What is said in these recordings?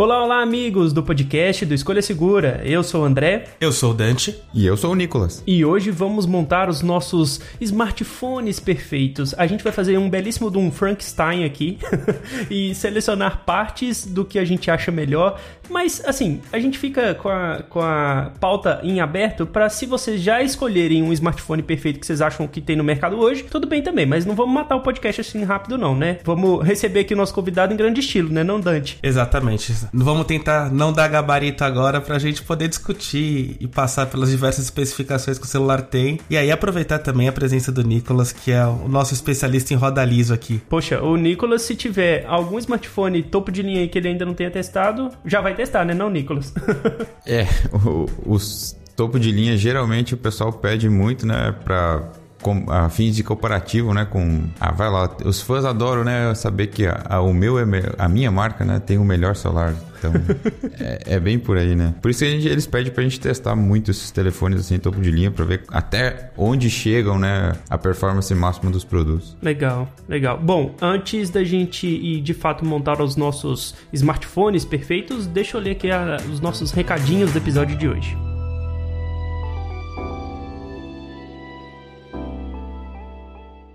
Olá, olá, amigos do podcast do Escolha Segura. Eu sou o André. Eu sou o Dante. E eu sou o Nicolas. E hoje vamos montar os nossos smartphones perfeitos. A gente vai fazer um belíssimo de um Frankenstein aqui e selecionar partes do que a gente acha melhor. Mas, assim, a gente fica com a, com a pauta em aberto para se vocês já escolherem um smartphone perfeito que vocês acham que tem no mercado hoje, tudo bem também, mas não vamos matar o podcast assim rápido não, né? Vamos receber aqui o nosso convidado em grande estilo, né, não Dante? Exatamente. Vamos tentar não dar gabarito agora pra gente poder discutir e passar pelas diversas especificações que o celular tem. E aí aproveitar também a presença do Nicolas, que é o nosso especialista em roda liso aqui. Poxa, o Nicolas, se tiver algum smartphone topo de linha aí que ele ainda não tenha testado, já vai testar, né, não, Nicolas? é, o, os topo de linha geralmente o pessoal pede muito, né, pra com, a fins de comparativo, né? Com. Ah, vai lá. Os fãs adoram, né? Saber que a, a, o meu é a minha marca, né? Tem o melhor celular. Então, é, é, bem por aí, né? Por isso que gente, eles pedem pra gente testar muito esses telefones assim, topo de linha, pra ver até onde chegam, né? A performance máxima dos produtos. Legal, legal. Bom, antes da gente ir de fato montar os nossos smartphones perfeitos, deixa eu ler aqui a, os nossos recadinhos do episódio de hoje.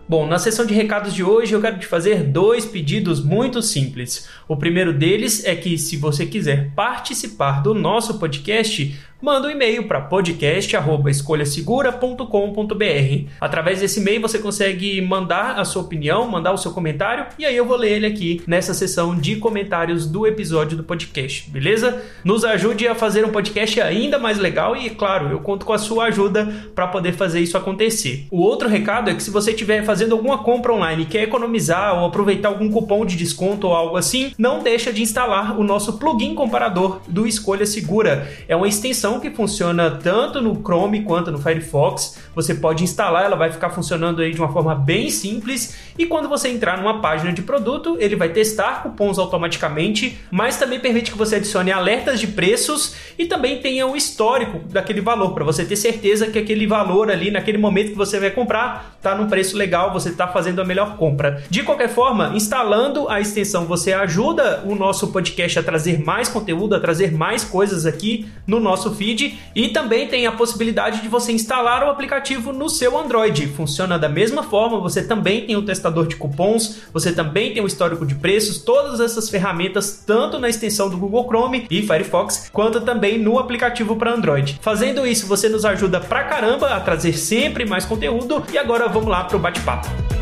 Bom, na sessão de recados de hoje eu quero te fazer dois pedidos muito simples. O primeiro deles é que, se você quiser participar do nosso podcast, manda um e-mail para podcast@escolhasegura.com.br. Através desse e-mail você consegue mandar a sua opinião, mandar o seu comentário e aí eu vou ler ele aqui nessa sessão de comentários do episódio do podcast, beleza? Nos ajude a fazer um podcast ainda mais legal e, claro, eu conto com a sua ajuda para poder fazer isso acontecer. O outro recado é que se você estiver fazendo alguma compra online quer economizar ou aproveitar algum cupom de desconto ou algo assim, não deixa de instalar o nosso plugin comparador do Escolha Segura. É uma extensão que funciona tanto no Chrome quanto no Firefox. Você pode instalar, ela vai ficar funcionando aí de uma forma bem simples. E quando você entrar numa página de produto, ele vai testar cupons automaticamente, mas também permite que você adicione alertas de preços e também tenha o histórico daquele valor para você ter certeza que aquele valor ali naquele momento que você vai comprar está num preço legal, você está fazendo a melhor compra. De qualquer forma, instalando a extensão você ajuda o nosso podcast a trazer mais conteúdo, a trazer mais coisas aqui no nosso feed e também tem a possibilidade de você instalar o aplicativo no seu Android. Funciona da mesma forma, você também tem o testador de cupons, você também tem o histórico de preços, todas essas ferramentas tanto na extensão do Google Chrome e Firefox, quanto também no aplicativo para Android. Fazendo isso, você nos ajuda pra caramba a trazer sempre mais conteúdo e agora vamos lá pro bate-papo.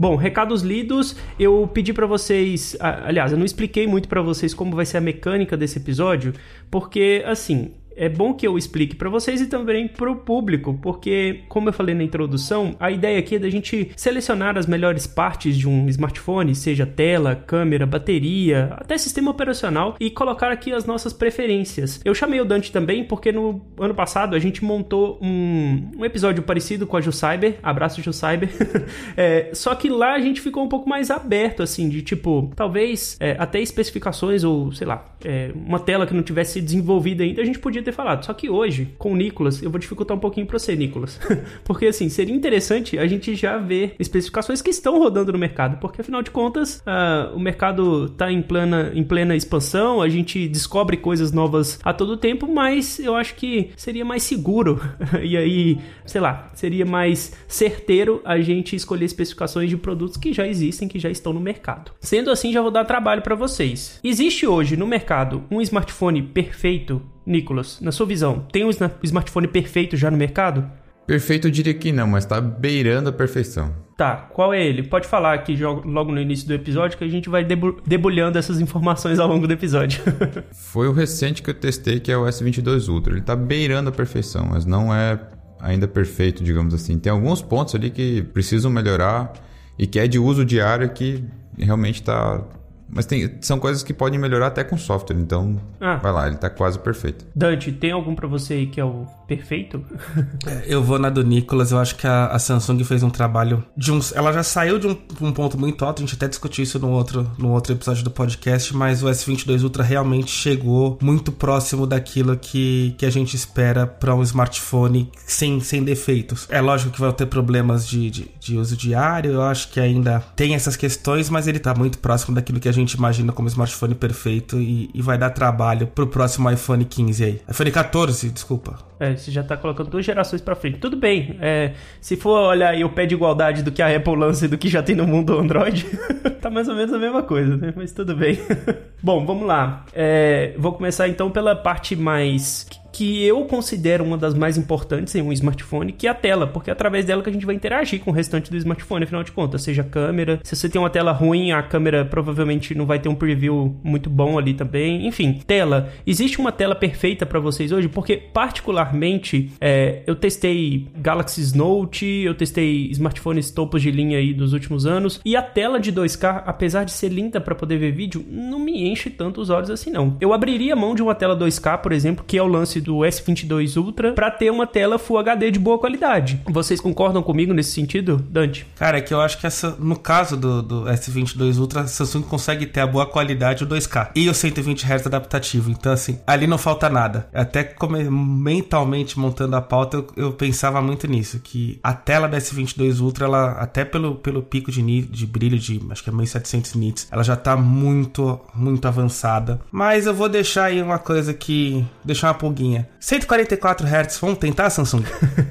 Bom, recados lidos. Eu pedi para vocês, aliás, eu não expliquei muito para vocês como vai ser a mecânica desse episódio, porque assim, é bom que eu explique para vocês e também para o público, porque, como eu falei na introdução, a ideia aqui é da gente selecionar as melhores partes de um smartphone, seja tela, câmera, bateria, até sistema operacional, e colocar aqui as nossas preferências. Eu chamei o Dante também porque no ano passado a gente montou um, um episódio parecido com a Cyber, abraço Cyber, é, só que lá a gente ficou um pouco mais aberto, assim, de tipo, talvez é, até especificações ou, sei lá, é, uma tela que não tivesse desenvolvida ainda, a gente podia ter ter falado. Só que hoje, com o Nicolas, eu vou dificultar um pouquinho pra você, Nicolas. porque assim, seria interessante a gente já ver especificações que estão rodando no mercado. Porque afinal de contas, uh, o mercado tá em plena, em plena expansão, a gente descobre coisas novas a todo tempo, mas eu acho que seria mais seguro. e aí, sei lá, seria mais certeiro a gente escolher especificações de produtos que já existem, que já estão no mercado. Sendo assim, já vou dar trabalho para vocês. Existe hoje no mercado um smartphone perfeito Nicolas, na sua visão, tem um smartphone perfeito já no mercado? Perfeito eu diria que não, mas tá beirando a perfeição. Tá, qual é ele? Pode falar aqui logo no início do episódio que a gente vai debulhando essas informações ao longo do episódio. Foi o recente que eu testei, que é o S22 Ultra. Ele tá beirando a perfeição, mas não é ainda perfeito, digamos assim. Tem alguns pontos ali que precisam melhorar e que é de uso diário que realmente está mas tem, são coisas que podem melhorar até com software, então ah. vai lá, ele tá quase perfeito. Dante, tem algum para você aí que é o perfeito? É, eu vou na do Nicolas, eu acho que a, a, Samsung fez um trabalho de uns. Ela já saiu de um, um, ponto muito alto, a gente até discutiu isso no outro, no outro episódio do podcast, mas o S22 Ultra realmente chegou muito próximo daquilo que, que a gente espera para um smartphone sem, sem defeitos. É lógico que vai ter problemas de, de, de uso diário, eu acho que ainda tem essas questões, mas ele tá muito próximo daquilo que a gente imagina como smartphone perfeito e, e vai dar trabalho pro próximo iPhone 15 aí. iPhone 14, desculpa. É, você já tá colocando duas gerações para frente. Tudo bem, é, se for olhar aí o pé de igualdade do que a Apple lança e do que já tem no mundo Android, tá mais ou menos a mesma coisa, né? Mas tudo bem. Bom, vamos lá. É, vou começar então pela parte mais que eu considero uma das mais importantes em um smartphone, que é a tela, porque é através dela que a gente vai interagir com o restante do smartphone, afinal de contas, seja a câmera. Se você tem uma tela ruim, a câmera provavelmente não vai ter um preview muito bom ali também. Enfim, tela. Existe uma tela perfeita para vocês hoje? Porque, particularmente, é, eu testei Galaxy Note, eu testei smartphones topos de linha aí dos últimos anos, e a tela de 2K, apesar de ser linda para poder ver vídeo, não me enche tanto os olhos assim não. Eu abriria mão de uma tela 2K, por exemplo, que é o lance do S22 Ultra para ter uma tela Full HD de boa qualidade. Vocês concordam comigo nesse sentido, Dante? Cara, é que eu acho que essa, no caso do, do S22 Ultra, a Samsung consegue ter a boa qualidade o 2K e o 120 Hz adaptativo. Então, assim, ali não falta nada. Até mentalmente montando a pauta, eu, eu, pensava muito nisso, que a tela da S22 Ultra, ela até pelo, pelo pico de, de brilho de, acho que é 1700 nits, ela já tá muito, muito avançada. Mas eu vou deixar aí uma coisa que deixar uma pulguinha 144 Hz, vamos tentar, Samsung?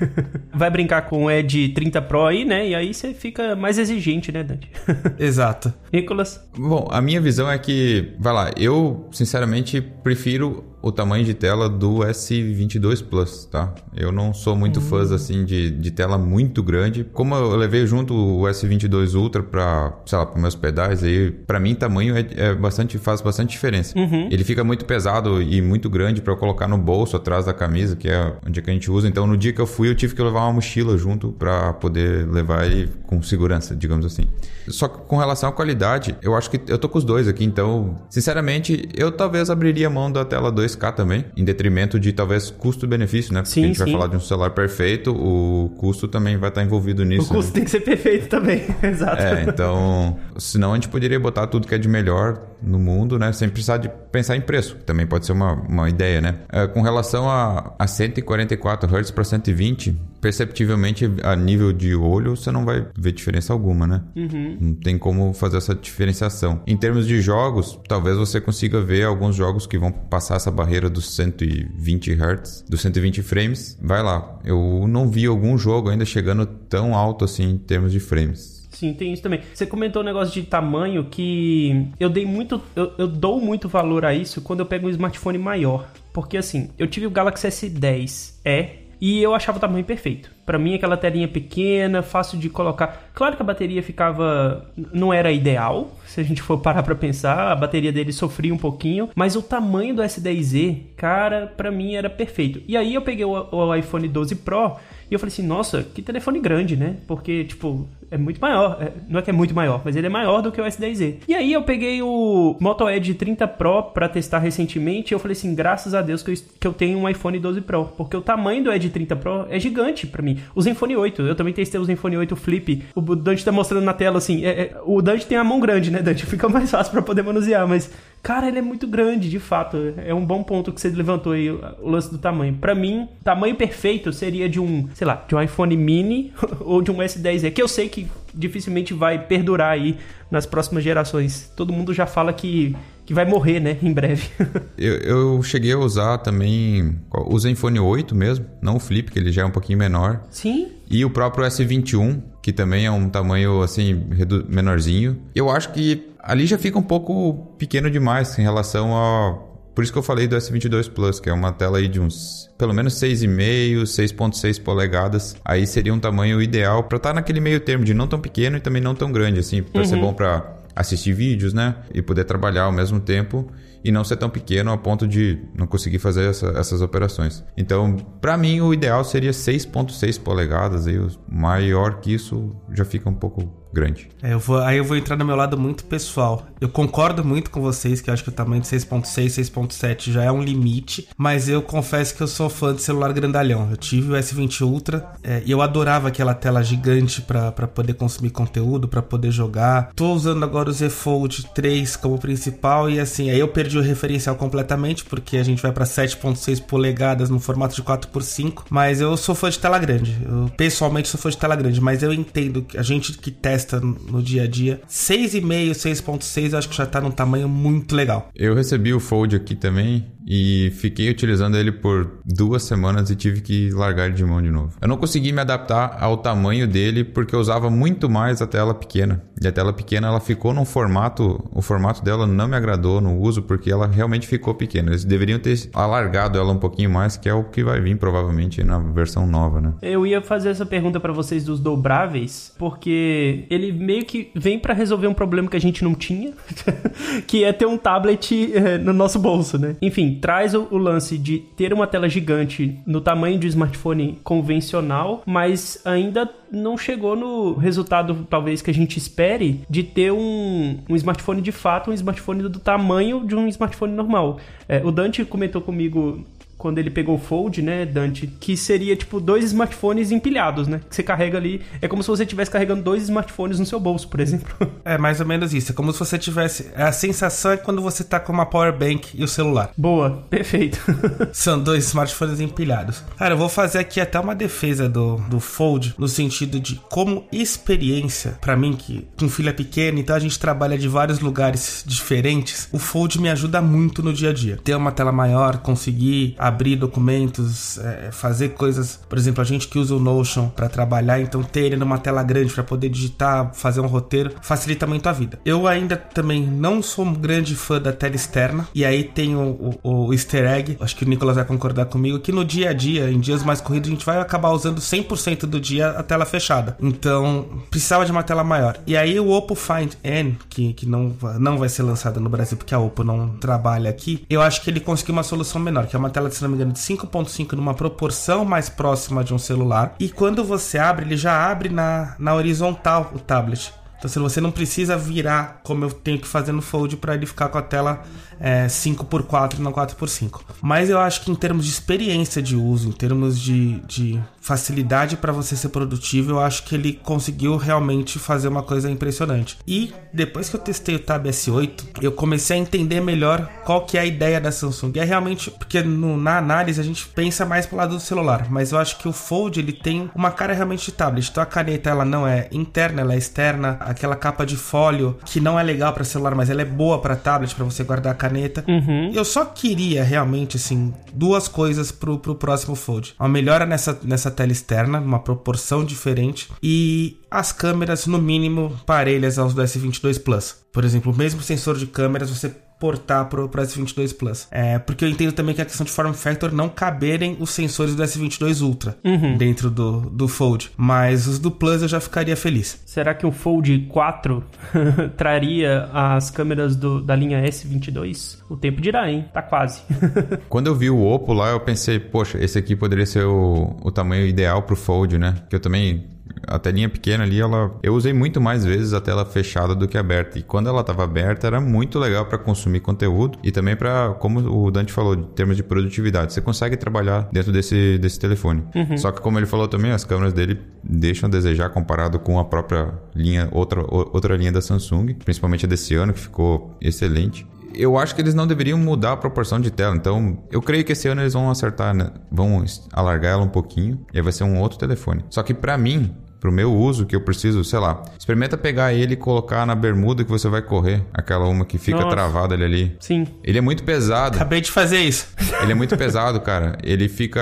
Vai brincar com o Edge 30 Pro aí, né? E aí você fica mais exigente, né, Dante? Exato. Nicolas? Bom, a minha visão é que, vai lá, eu sinceramente prefiro o tamanho de tela do S22 Plus, tá? Eu não sou muito fã assim de, de tela muito grande. Como eu levei junto o S22 Ultra para, sei lá, para meus pedais aí, para mim tamanho é, é, bastante faz bastante diferença. Uhum. Ele fica muito pesado e muito grande para colocar no bolso atrás da camisa, que é onde é que a gente usa. Então no dia que eu fui eu tive que levar uma mochila junto para poder levar ele com segurança, digamos assim. Só que com relação à qualidade, eu acho que eu tô com os dois aqui, então, sinceramente, eu talvez abriria mão da tela 2K também, em detrimento de talvez custo-benefício, né? Porque sim, a gente sim. vai falar de um celular perfeito, o custo também vai estar envolvido nisso. O custo né? tem que ser perfeito também, exato. É, então, senão a gente poderia botar tudo que é de melhor no mundo, né? Sem precisar de pensar em preço, que também pode ser uma, uma ideia, né? É, com relação a, a 144 Hz para 120, perceptivelmente a nível de olho você não vai ver diferença alguma, né? Uhum. Não tem como fazer essa diferenciação. Em termos de jogos, talvez você consiga ver alguns jogos que vão passar essa barreira dos 120 Hz, dos 120 frames. Vai lá. Eu não vi algum jogo ainda chegando tão alto assim em termos de frames. Sim, tem isso também. Você comentou um negócio de tamanho que eu dei muito. Eu, eu, dou muito valor a isso quando eu pego um smartphone maior. Porque assim, eu tive o Galaxy S10e e eu achava o tamanho perfeito. Para mim, aquela telinha pequena, fácil de colocar. Claro que a bateria ficava. não era ideal, se a gente for parar pra pensar. A bateria dele sofria um pouquinho. Mas o tamanho do S10e, cara, para mim era perfeito. E aí eu peguei o, o iPhone 12 Pro e eu falei assim: nossa, que telefone grande, né? Porque, tipo, é muito maior. É, não é que é muito maior, mas ele é maior do que o S10e. E aí eu peguei o Moto Edge 30 Pro para testar recentemente e eu falei assim, graças a Deus que eu, que eu tenho um iPhone 12 Pro, porque o tamanho do Edge 30 Pro é gigante para mim. O Zenfone 8, eu também testei o Zenfone 8 Flip. O Dante tá mostrando na tela assim, é, é, o Dante tem a mão grande, né, Dante? Fica mais fácil para poder manusear, mas Cara, ele é muito grande, de fato. É um bom ponto que você levantou aí, o lance do tamanho. Para mim, tamanho perfeito seria de um, sei lá, de um iPhone mini ou de um S10e, que eu sei que dificilmente vai perdurar aí nas próximas gerações. Todo mundo já fala que, que vai morrer, né, em breve. eu, eu cheguei a usar também o Zenfone 8 mesmo, não o Flip, que ele já é um pouquinho menor. Sim. E o próprio S21, que também é um tamanho assim menorzinho. Eu acho que ali já fica um pouco pequeno demais em relação a Por isso que eu falei do S22 Plus, que é uma tela aí de uns pelo menos 6,5, 6,6 polegadas. Aí seria um tamanho ideal para estar tá naquele meio termo de não tão pequeno e também não tão grande, assim, para uhum. ser bom para assistir vídeos, né? E poder trabalhar ao mesmo tempo e não ser tão pequeno a ponto de não conseguir fazer essa, essas operações. Então, para mim, o ideal seria 6.6 polegadas. Aí, maior que isso já fica um pouco grande. É, eu vou, aí eu vou entrar no meu lado muito pessoal. Eu concordo muito com vocês que eu acho que o tamanho de 6.6, 6.7 já é um limite, mas eu confesso que eu sou fã de celular grandalhão. Eu tive o S20 Ultra é, e eu adorava aquela tela gigante para poder consumir conteúdo, para poder jogar. Tô usando agora o Z Fold 3 como principal e assim, aí eu perdi o referencial completamente porque a gente vai para 7.6 polegadas no formato de 4x5, mas eu sou fã de tela grande. Eu pessoalmente sou fã de tela grande, mas eu entendo que a gente que testa no dia a dia. 6,5, 6.6 acho que já tá num tamanho muito legal. Eu recebi o Fold aqui também e fiquei utilizando ele por duas semanas e tive que largar ele de mão de novo. Eu não consegui me adaptar ao tamanho dele porque eu usava muito mais a tela pequena. E a tela pequena ela ficou num formato, o formato dela não me agradou no uso porque ela realmente ficou pequena. Eles deveriam ter alargado ela um pouquinho mais, que é o que vai vir provavelmente na versão nova, né? Eu ia fazer essa pergunta para vocês dos dobráveis, porque ele meio que vem para resolver um problema que a gente não tinha, que é ter um tablet eh, no nosso bolso, né? Enfim, traz o, lance de ter uma tela gigante no tamanho de um smartphone convencional, mas ainda não chegou no resultado, talvez, que a gente espere de ter um, um smartphone de fato, um smartphone do tamanho de um smartphone normal. É, o Dante comentou comigo quando ele pegou o Fold, né, Dante, que seria tipo dois smartphones empilhados, né? Que você carrega ali, é como se você estivesse carregando dois smartphones no seu bolso, por exemplo. É mais ou menos isso, é como se você tivesse, a sensação é quando você tá com uma power bank e o celular. Boa, perfeito. São dois smartphones empilhados. Cara, eu vou fazer aqui até uma defesa do, do Fold no sentido de como experiência, para mim que com filha pequena, então a gente trabalha de vários lugares diferentes, o Fold me ajuda muito no dia a dia. Ter uma tela maior, conseguir abrir documentos, é, fazer coisas. Por exemplo, a gente que usa o Notion para trabalhar, então ter ele numa tela grande para poder digitar, fazer um roteiro, facilita muito a vida. Eu ainda também não sou um grande fã da tela externa, e aí tem o, o, o easter egg, acho que o Nicolas vai concordar comigo, que no dia a dia, em dias mais corridos, a gente vai acabar usando 100% do dia a tela fechada. Então, precisava de uma tela maior. E aí o Oppo Find N, que, que não, não vai ser lançado no Brasil porque a Oppo não trabalha aqui, eu acho que ele conseguiu uma solução menor, que é uma tela de se não me engano, de 5.5 numa proporção mais próxima de um celular. E quando você abre, ele já abre na, na horizontal o tablet. Então, se você não precisa virar como eu tenho que fazer no Fold para ele ficar com a tela é, 5x4 e não 4x5. Mas eu acho que em termos de experiência de uso, em termos de, de facilidade para você ser produtivo, eu acho que ele conseguiu realmente fazer uma coisa impressionante. E depois que eu testei o Tab S8, eu comecei a entender melhor qual que é a ideia da Samsung. É realmente porque no, na análise a gente pensa mais pro lado do celular, mas eu acho que o Fold ele tem uma cara realmente de tablet. Então a caneta ela não é interna, ela é externa. Aquela capa de fólio que não é legal para celular, mas ela é boa para tablet para você guardar a caneta. Uhum. Eu só queria realmente assim duas coisas pro, pro próximo Fold. Uma melhora nessa nessa tela externa, uma proporção diferente e as câmeras no mínimo parelhas aos do S22 Plus. Por exemplo, o mesmo sensor de câmeras você portar para o S22 Plus. É, porque eu entendo também que a questão de form factor não caberem os sensores do S22 Ultra uhum. dentro do, do Fold. Mas os do Plus eu já ficaria feliz. Será que o Fold 4 traria as câmeras do, da linha S22? O tempo dirá, hein? Tá quase. Quando eu vi o Oppo lá, eu pensei, poxa, esse aqui poderia ser o, o tamanho ideal pro Fold, né? Que eu também a telinha pequena ali, ela eu usei muito mais vezes a tela fechada do que aberta. E quando ela estava aberta, era muito legal para consumir conteúdo e também para, como o Dante falou, em termos de produtividade. Você consegue trabalhar dentro desse, desse telefone. Uhum. Só que, como ele falou também, as câmeras dele deixam a desejar comparado com a própria linha, outra, outra linha da Samsung, principalmente a desse ano, que ficou excelente eu acho que eles não deveriam mudar a proporção de tela. Então, eu creio que esse ano eles vão acertar, né? vão alargar ela um pouquinho e aí vai ser um outro telefone. Só que para mim, pro meu uso, que eu preciso, sei lá, experimenta pegar ele e colocar na bermuda que você vai correr, aquela uma que fica Nossa. travada ali, ali. Sim. Ele é muito pesado. Acabei de fazer isso. Ele é muito pesado, cara. Ele fica.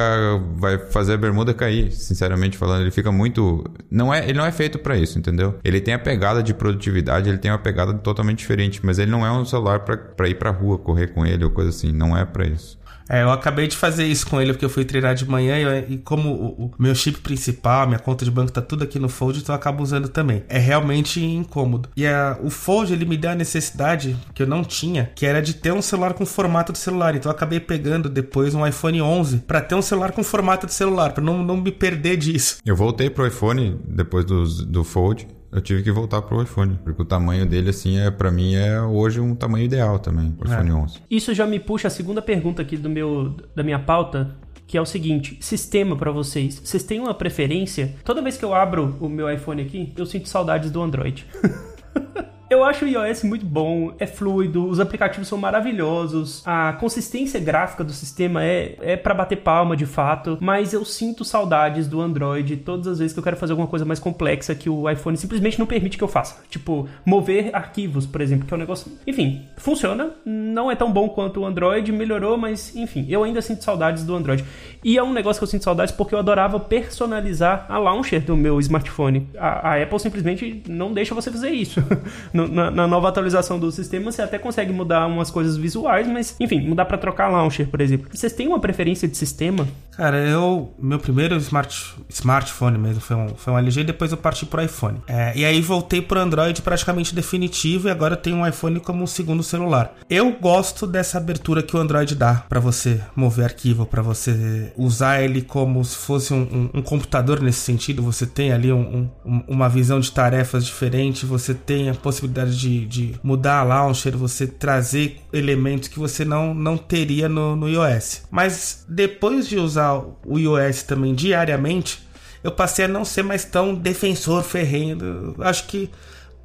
Vai fazer a bermuda cair, sinceramente falando. Ele fica muito. Não é, ele não é feito pra isso, entendeu? Ele tem a pegada de produtividade, ele tem uma pegada totalmente diferente. Mas ele não é um celular pra ir pra rua, correr com ele ou coisa assim. Não é pra isso. É, eu acabei de fazer isso com ele porque eu fui treinar de manhã e, e como o, o meu chip principal, minha conta de banco tá tudo aqui no Fold, então eu acabo usando também. É realmente incômodo. E a, o Fold, ele me deu a necessidade que eu não tinha, que era de ter um celular com formato de celular. Então eu acabei pegando depois um iPhone 11 pra ter um celular com formato de celular, pra não, não me perder disso. Eu voltei pro iPhone depois do, do Fold. Eu tive que voltar pro iPhone, porque o tamanho dele, assim, é para mim é hoje um tamanho ideal também, o iPhone 11. Isso já me puxa a segunda pergunta aqui do meu, da minha pauta, que é o seguinte: sistema pra vocês. Vocês têm uma preferência? Toda vez que eu abro o meu iPhone aqui, eu sinto saudades do Android. Eu acho o iOS muito bom, é fluido, os aplicativos são maravilhosos, a consistência gráfica do sistema é, é para bater palma de fato, mas eu sinto saudades do Android todas as vezes que eu quero fazer alguma coisa mais complexa que o iPhone simplesmente não permite que eu faça. Tipo, mover arquivos, por exemplo, que é um negócio. Enfim, funciona, não é tão bom quanto o Android, melhorou, mas enfim, eu ainda sinto saudades do Android. E é um negócio que eu sinto saudades porque eu adorava personalizar a launcher do meu smartphone. A, a Apple simplesmente não deixa você fazer isso. No- na, na nova atualização do sistema, você até consegue mudar umas coisas visuais, mas enfim, mudar pra trocar launcher, por exemplo. Vocês têm uma preferência de sistema? Cara, eu. Meu primeiro smart, smartphone mesmo foi um, foi um LG, depois eu parti pro iPhone. É, e aí voltei pro Android praticamente definitivo e agora eu tenho um iPhone como um segundo celular. Eu gosto dessa abertura que o Android dá pra você mover arquivo, pra você usar ele como se fosse um, um- um computador nesse sentido. Você tem ali um- uma visão de tarefas diferente, você tem a possibilidade de, de mudar a launcher, você trazer elementos que você não, não teria no, no iOS. Mas depois de usar o iOS também diariamente, eu passei a não ser mais tão defensor ferrenho. Acho que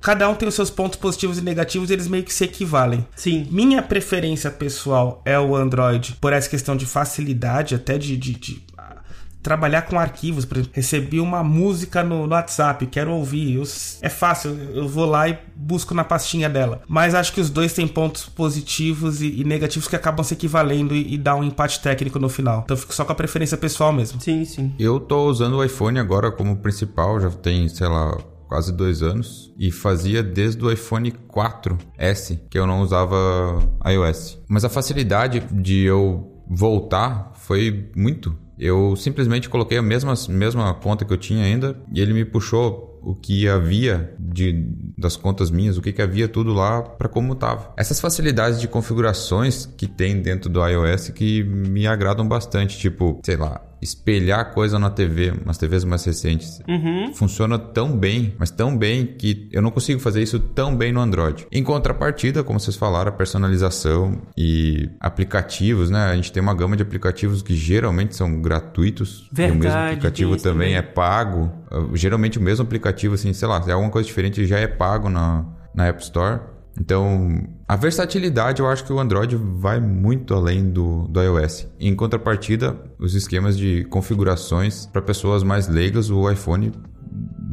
cada um tem os seus pontos positivos e negativos e eles meio que se equivalem. Sim. Minha preferência pessoal é o Android por essa questão de facilidade, até de, de- de, trabalhar com arquivos. Por exemplo, recebi uma música no, no WhatsApp, quero ouvir. Eu- é fácil, eu vou lá e busco na pastinha dela. Mas acho que os dois têm pontos positivos e, e negativos que acabam se equivalendo e, e dá um empate técnico no final. Então eu fico só com a preferência pessoal mesmo. Sim, sim. Eu tô usando o iPhone agora como principal, já tem, sei lá, quase dois anos. E fazia desde o iPhone 4S que eu não usava iOS. Mas a facilidade de eu voltar foi muito. Eu simplesmente coloquei a mesma, mesma conta que eu tinha ainda e ele me puxou o que havia de, das contas minhas, o que, que havia tudo lá para como tava. Essas facilidades de configurações que tem dentro do iOS que me agradam bastante, tipo, sei lá, espelhar coisa na TV, umas TVs mais recentes. Funciona tão bem, mas tão bem que eu não consigo fazer isso tão bem no Android. Em contrapartida, como vocês falaram, a personalização e aplicativos, né? A gente tem uma gama de aplicativos que geralmente são gratuitos. e o mesmo Verdade, aplicativo também também. é pago. Uh, Geralmente o mesmo aplicativo, assim, sei lá, se é alguma coisa diferente, já é pago na, na App Store. Então, a versatilidade eu acho que o Android vai muito além do, do iOS. Em contrapartida, os esquemas de configurações para pessoas mais leigas, o iPhone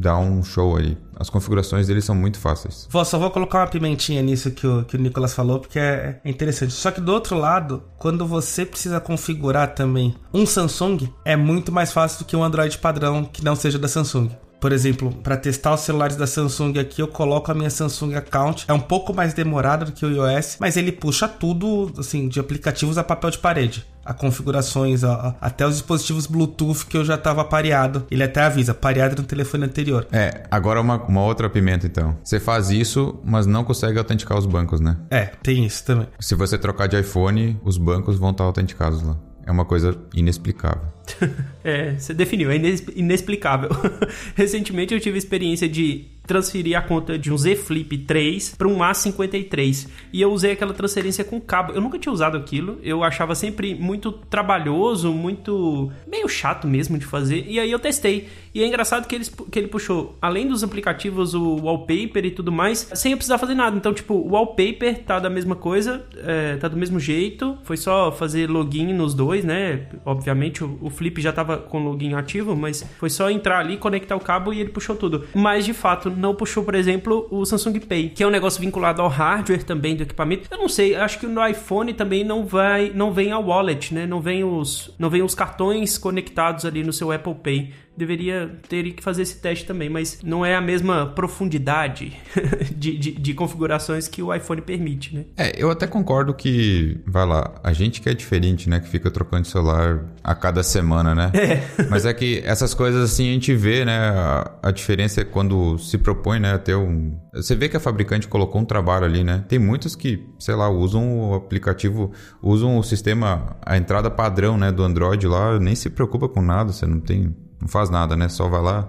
dá um show aí. As configurações dele são muito fáceis. Vou, só vou colocar uma pimentinha nisso que o, que o Nicolas falou, porque é, é interessante. Só que do outro lado, quando você precisa configurar também um Samsung, é muito mais fácil do que um Android padrão que não seja da Samsung. Por exemplo, para testar os celulares da Samsung aqui, eu coloco a minha Samsung Account. É um pouco mais demorado do que o iOS, mas ele puxa tudo, assim, de aplicativos a papel de parede. A configurações, a- a- até os dispositivos Bluetooth que eu já estava pareado. Ele até avisa, pareado no telefone anterior. É, agora uma, uma outra pimenta então. Você faz isso, mas não consegue autenticar os bancos, né? É, tem isso também. Se você trocar de iPhone, os bancos vão estar autenticados lá. É uma coisa inexplicável. É, você definiu, é inexplicável. Recentemente eu tive a experiência de transferir a conta de um Z Flip 3 para um A53 e eu usei aquela transferência com cabo. Eu nunca tinha usado aquilo, eu achava sempre muito trabalhoso, muito meio chato mesmo de fazer. E aí eu testei. E é engraçado que, eles, que ele puxou, além dos aplicativos, o wallpaper e tudo mais, sem eu precisar fazer nada. Então, tipo, o wallpaper tá da mesma coisa, é, tá do mesmo jeito. Foi só fazer login nos dois, né? Obviamente, o, o flip já tava com o login ativo, mas foi só entrar ali, conectar o cabo e ele puxou tudo. Mas de fato não puxou, por exemplo, o Samsung Pay, que é um negócio vinculado ao hardware também do equipamento. Eu não sei, acho que no iPhone também não vai, não vem a wallet, né? Não vem os, não vem os cartões conectados ali no seu Apple Pay deveria ter que fazer esse teste também, mas não é a mesma profundidade de, de, de, configurações que o iPhone permite, né? É, eu até concordo que, vai lá, a gente que é diferente, né, que fica trocando de celular a cada semana, né? É. Mas é que essas coisas assim a gente vê, né, a, a diferença é quando se propõe, né, ter um... Você vê que a fabricante colocou um trabalho ali, né? Tem muitos que, sei lá, usam o aplicativo, usam o sistema, a entrada padrão, né, do Android lá, nem se preocupa com nada, você não tem não faz nada, né? Só vai lá,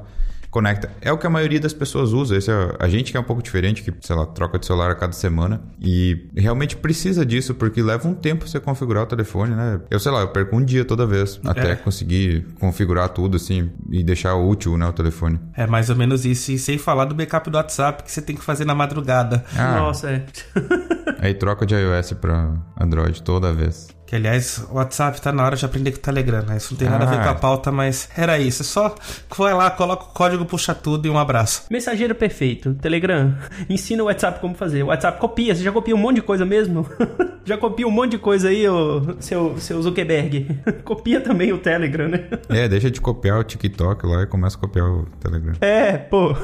conecta. É o que a maioria das pessoas usa. Esse é, a gente que é um pouco diferente, que, sei lá, troca de celular a cada semana. E realmente precisa disso, porque leva um tempo você configurar o telefone, né? Eu sei lá, eu perco um dia toda vez até é. conseguir configurar tudo, assim, e deixar útil, né, o telefone. É mais ou menos isso. E sem falar do backup do WhatsApp que você tem que fazer na madrugada. Ah. Nossa, é. Aí troca de iOS para Android toda vez. Que aliás, o WhatsApp tá na hora de aprender com o Telegram, né? Isso não tem nada ah. a ver com a ah. pauta, mas era isso. Só vai lá, coloca o código, puxa tudo e um abraço. Mensageiro perfeito. Telegram, ensina o WhatsApp como fazer. O WhatsApp copia, você já copia um monte de coisa mesmo? já copia um monte de coisa aí, o seu, seu Zuckerberg. copia também o Telegram, né? É, deixa de copiar o TikTok lá e começa a copiar o Telegram. É, pô.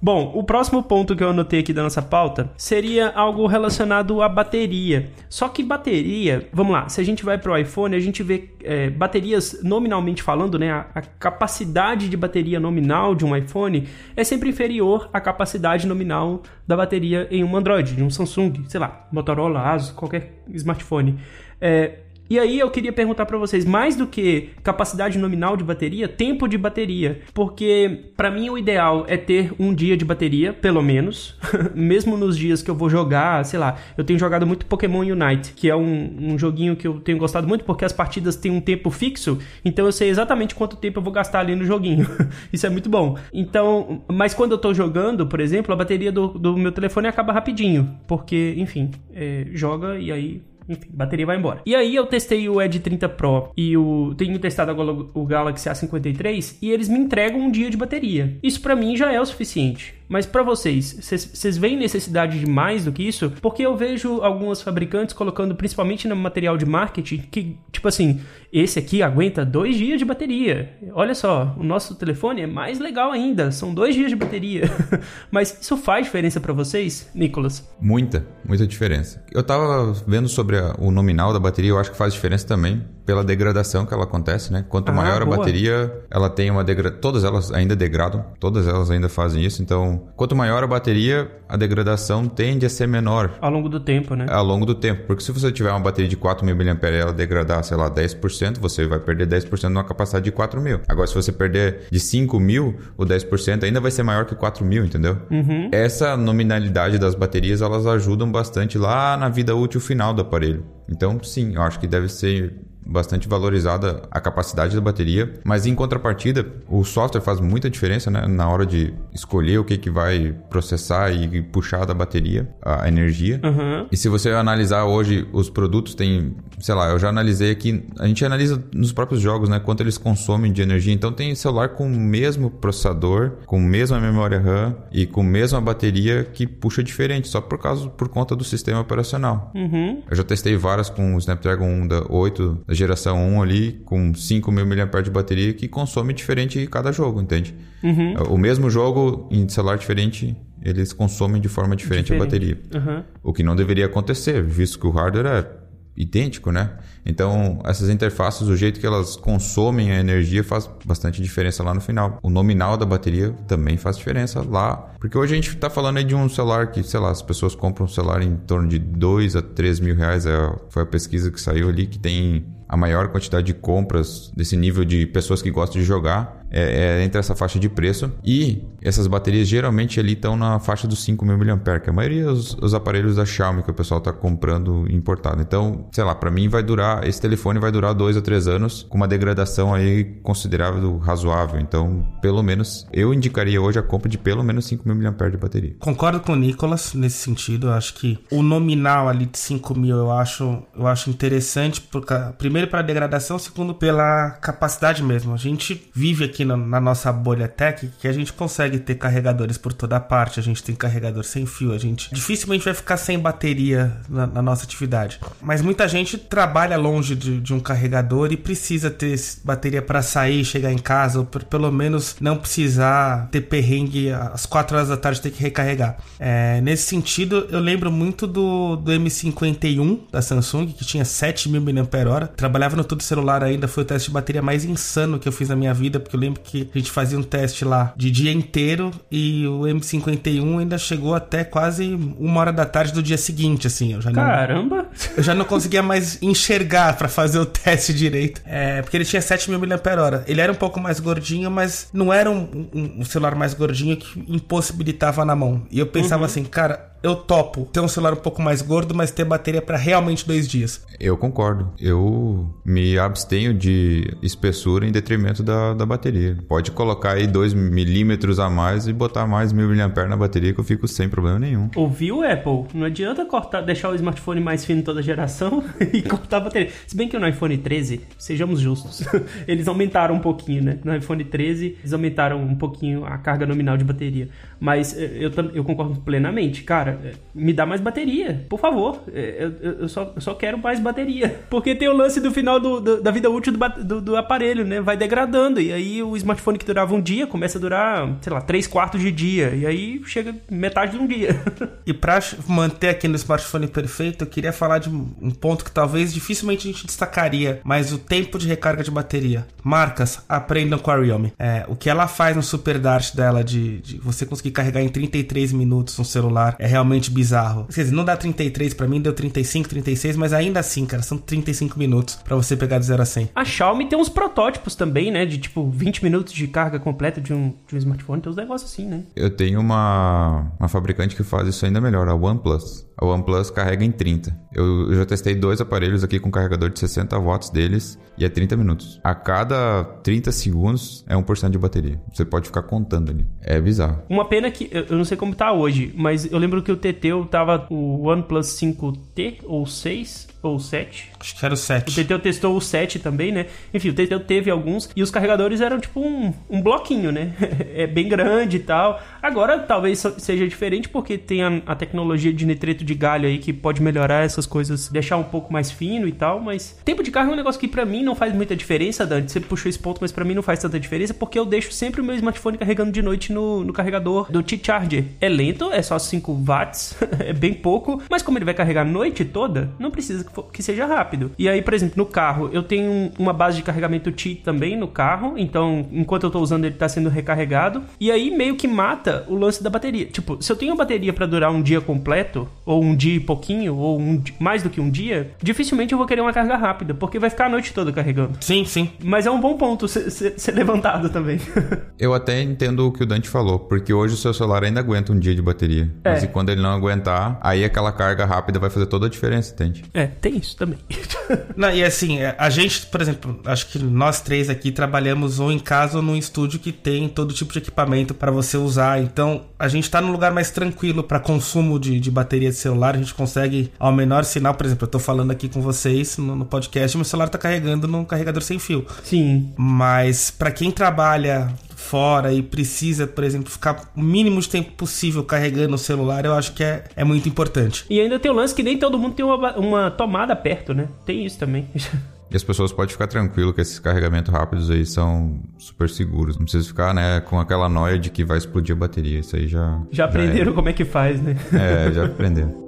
Bom, o próximo ponto que eu anotei aqui da nossa pauta seria algo relacionado à bateria. Só que bateria, vamos lá, se a gente vai para o iPhone, a gente vê é, baterias nominalmente falando, né? A, a, capacidade de bateria nominal de um iPhone é sempre inferior à capacidade nominal da bateria em um Android, de um Samsung, sei lá, Motorola, Asus, qualquer smartphone. É, e aí eu queria perguntar para vocês, mais do que capacidade nominal de bateria, tempo de bateria, porque para mim o ideal é ter um dia de bateria, pelo menos, mesmo nos dias que eu vou jogar, sei lá, eu tenho jogado muito Pokémon Unite, que é um, um joguinho que eu tenho gostado muito porque as partidas têm um tempo fixo, então eu sei exatamente quanto tempo eu vou gastar ali no joguinho. Isso é muito bom. Então, mas quando eu tô jogando, por exemplo, a bateria do, do meu telefone acaba rapidinho, porque, enfim, é, joga e aí enfim, bateria vai embora. E aí eu testei o Edge 30 Pro e o tenho testado agora o Galaxy A53 e eles me entregam um dia de bateria. Isso para mim já é o suficiente. Mas para vocês, vocês veem necessidade de mais do que isso? Porque eu vejo algumas fabricantes colocando, principalmente no material de marketing, que, tipo assim, esse aqui aguenta dois dias de bateria. Olha só, o nosso telefone é mais legal ainda, são dois dias de bateria. Mas isso faz diferença para vocês, Nicolas? Muita, muita diferença. Eu tava vendo sobre a, o nominal da bateria, eu acho que faz diferença também pela degradação que ela acontece, né? Quanto ah, maior boa. a bateria, ela tem uma degradação. Todas elas ainda degradam, todas elas ainda fazem isso. Então, quanto maior a bateria, a degradação tende a ser menor. Ao longo do tempo, né? Ao longo do tempo. Porque se você tiver uma bateria de 4.000 mAh e ela degradar, sei lá, 10%, você vai perder 10% numa capacidade de 4.000. Agora, se você perder de 5.000, o 10% ainda vai ser maior que 4.000, entendeu? Uhum. Essa nominalidade das baterias, elas ajudam bastante lá na vida útil final do aparelho. Então, sim, eu acho que deve ser bastante valorizada a capacidade da bateria, mas em contrapartida, o software faz muita diferença né, na hora de escolher o que, que vai processar e puxar da bateria a energia. Uhum. E se você analisar hoje, os produtos têm, sei lá, eu já analisei aqui, a gente analisa nos próprios jogos, né, quanto eles consomem de energia. Então tem celular com o mesmo processador, com a mesma memória RAM e com a mesma bateria que puxa diferente, só por causa por conta do sistema operacional. Uhum. Eu já testei várias com o Snapdragon 1 da 8 da geração 1 ali, com 5 mil mAh de bateria, que consome diferente cada jogo, entende? Uhum. O mesmo jogo em celular diferente, eles consomem de forma diferente, diferente. a bateria. Uhum. O que não deveria acontecer, visto que o hardware é idêntico, né? Então, essas interfaces, o jeito que elas consomem a energia faz bastante diferença lá no final. O nominal da bateria também faz diferença lá. Porque hoje a gente está falando aí de um celular que, sei lá, as pessoas compram um celular em torno de 2 a 3 mil reais. É, foi a pesquisa que saiu ali, que tem a maior quantidade de compras desse nível de pessoas que gostam de jogar. é, é entre essa faixa de preço. E essas baterias geralmente ali estão na faixa dos 5.000 mAh, que a maioria dos os aparelhos da Xiaomi que o pessoal está comprando importado. Então, sei lá, para mim vai durar, esse telefone vai durar dois a três anos com uma degradação aí considerável, razoável. Então, pelo menos, eu indicaria hoje a compra de pelo menos 5.000 mAh de bateria. Concordo com o Nicolas nesse sentido. Eu acho que o nominal ali de 5.000 eu acho, eu acho interessante, porque, primeiro pela degradação, segundo pela capacidade mesmo. A gente vive aqui na, na nossa bolha tech que a gente consegue ter carregadores por toda parte, a gente tem carregador sem fio, a gente dificilmente vai ficar sem bateria na, na nossa atividade. Mas muita gente trabalha longe de, de um carregador e precisa ter bateria para sair, chegar em casa, ou pelo menos não precisar ter perrengue às 4 horas da tarde ter que recarregar. É, nesse sentido, eu lembro muito do, do M51 da Samsung, que tinha 7000 mAh. Trabalhava no todo celular ainda, foi o teste de bateria mais insano que eu fiz na minha vida, porque eu lembro que a gente fazia um teste lá de dia inteiro e o M51 ainda chegou até quase uma hora da tarde do dia seguinte, assim. Eu já Caramba! Não, eu já não conseguia mais enxergar para fazer o teste direito. É, porque ele tinha 7000 mAh. Ele era um pouco mais gordinho, mas não era um, um, um celular mais gordinho que impossibilitava na mão. E eu pensava uhum. assim, cara, eu topo ter um celular um pouco mais gordo, mas ter bateria para realmente dois dias. Eu concordo. Eu me abstenho de espessura em detrimento da, da bateria. Pode colocar aí 2 milímetros a mais e botar mais mil mAh na bateria que eu fico sem problema nenhum. Ouviu, Apple? Não adianta cortar, deixar o smartphone mais fino toda geração e cortar a bateria. Se bem que no iPhone 13, sejamos justos, eles aumentaram um pouquinho, né? No iPhone 13, eles aumentaram um pouquinho a carga nominal de bateria. Mas eh, eu, eu concordo plenamente. Cara, eh, me dá mais bateria, por favor. Eh, eu, eu, só, eu só quero mais bateria. Porque tem o lance do final do, do, da vida útil do, do, do, aparelho, né? Vai degradando. E aí o smartphone que durava um dia começa a durar, sei lá, três quartos de dia. E aí chega metade de um dia. e pra manter aqui no smartphone perfeito, eu queria falar de um ponto que talvez dificilmente a gente destacaria, mas o tempo de recarga de bateria. Marcas, aprendam com a Realme. É, o que ela faz no Super Dart dela de, de você conseguir conseguir carregar em 33 minutos um celular é realmente bizarro. Quer dizer, não dá 33 para mim, deu 35, 36, mas ainda assim, cara, são 35 minutos para você pegar de 0 a 100. A Xiaomi tem uns protótipos também, né, de tipo 20 minutos de carga completa de um, de um smartphone, tem uns negócios assim, né? Eu tenho uma, uma fabricante que faz isso ainda melhor, a OnePlus. A OnePlus carrega em 30. Eu, eu já testei dois aparelhos aqui com carregador de 60 watts deles e é 30 minutos. A cada 30 segundos é 1% de bateria. Você pode ficar contando ali. É bizarro. Uma pena que eu não sei como tá hoje, mas eu lembro que o TT eu tava o OnePlus 5T ou 6 ou 7. Acho que era o 7. O Teteu testou o 7 também, né? Enfim, o Teteu teve alguns e os carregadores eram tipo um, um bloquinho, né? é bem grande e tal. Agora talvez seja diferente porque tem a, a, tecnologia de nitreto de galho aí que pode melhorar essas coisas, deixar um pouco mais fino e tal, mas tempo de carga é um negócio que para mim não faz muita diferença, Dante. Você puxou esse ponto, mas para mim não faz tanta diferença porque eu deixo sempre o meu smartphone carregando de noite no, no carregador do T-Charger. É lento, é só 5 watts, é bem pouco, mas como ele vai carregar a noite toda, não precisa que, for, que seja rápido. E aí, por exemplo, no carro, eu tenho uma base de carregamento T também no carro, então enquanto eu tô usando ele tá sendo recarregado, e aí meio que mata o lance da bateria. Tipo, se eu tenho bateria para durar um dia completo, ou um dia e pouquinho, ou um, mais do que um dia, dificilmente eu vou querer uma carga rápida, porque vai ficar a noite toda carregando. Sim, sim. Mas é um bom ponto ser, ser, ser levantado também. eu até entendo o que o Dante falou, porque hoje o seu celular ainda aguenta um dia de bateria. É. Mas e quando ele não aguentar, aí aquela carga rápida vai fazer toda a diferença, entende? É, tem isso também. não, e assim, é, a gente, por exemplo, acho que nós três aqui trabalhamos ou em casa ou num estúdio que tem todo tipo de equipamento para você usar então, a gente está num lugar mais tranquilo para consumo de, de bateria de celular. A gente consegue, ao menor sinal, por exemplo, eu estou falando aqui com vocês no, no podcast, meu celular está carregando num carregador sem fio. Sim. Mas para quem trabalha fora e precisa, por exemplo, ficar o mínimo de tempo possível carregando o celular, eu acho que é, é muito importante. E ainda tem o lance que nem todo mundo tem uma, uma tomada perto, né? Tem isso também. E as pessoas podem ficar tranquilo que esses carregamentos rápidos aí são super seguros. Não precisa ficar, né, com aquela noia de que vai explodir a bateria. Isso aí já. Já aprenderam já é. como é que faz, né? É, já aprenderam.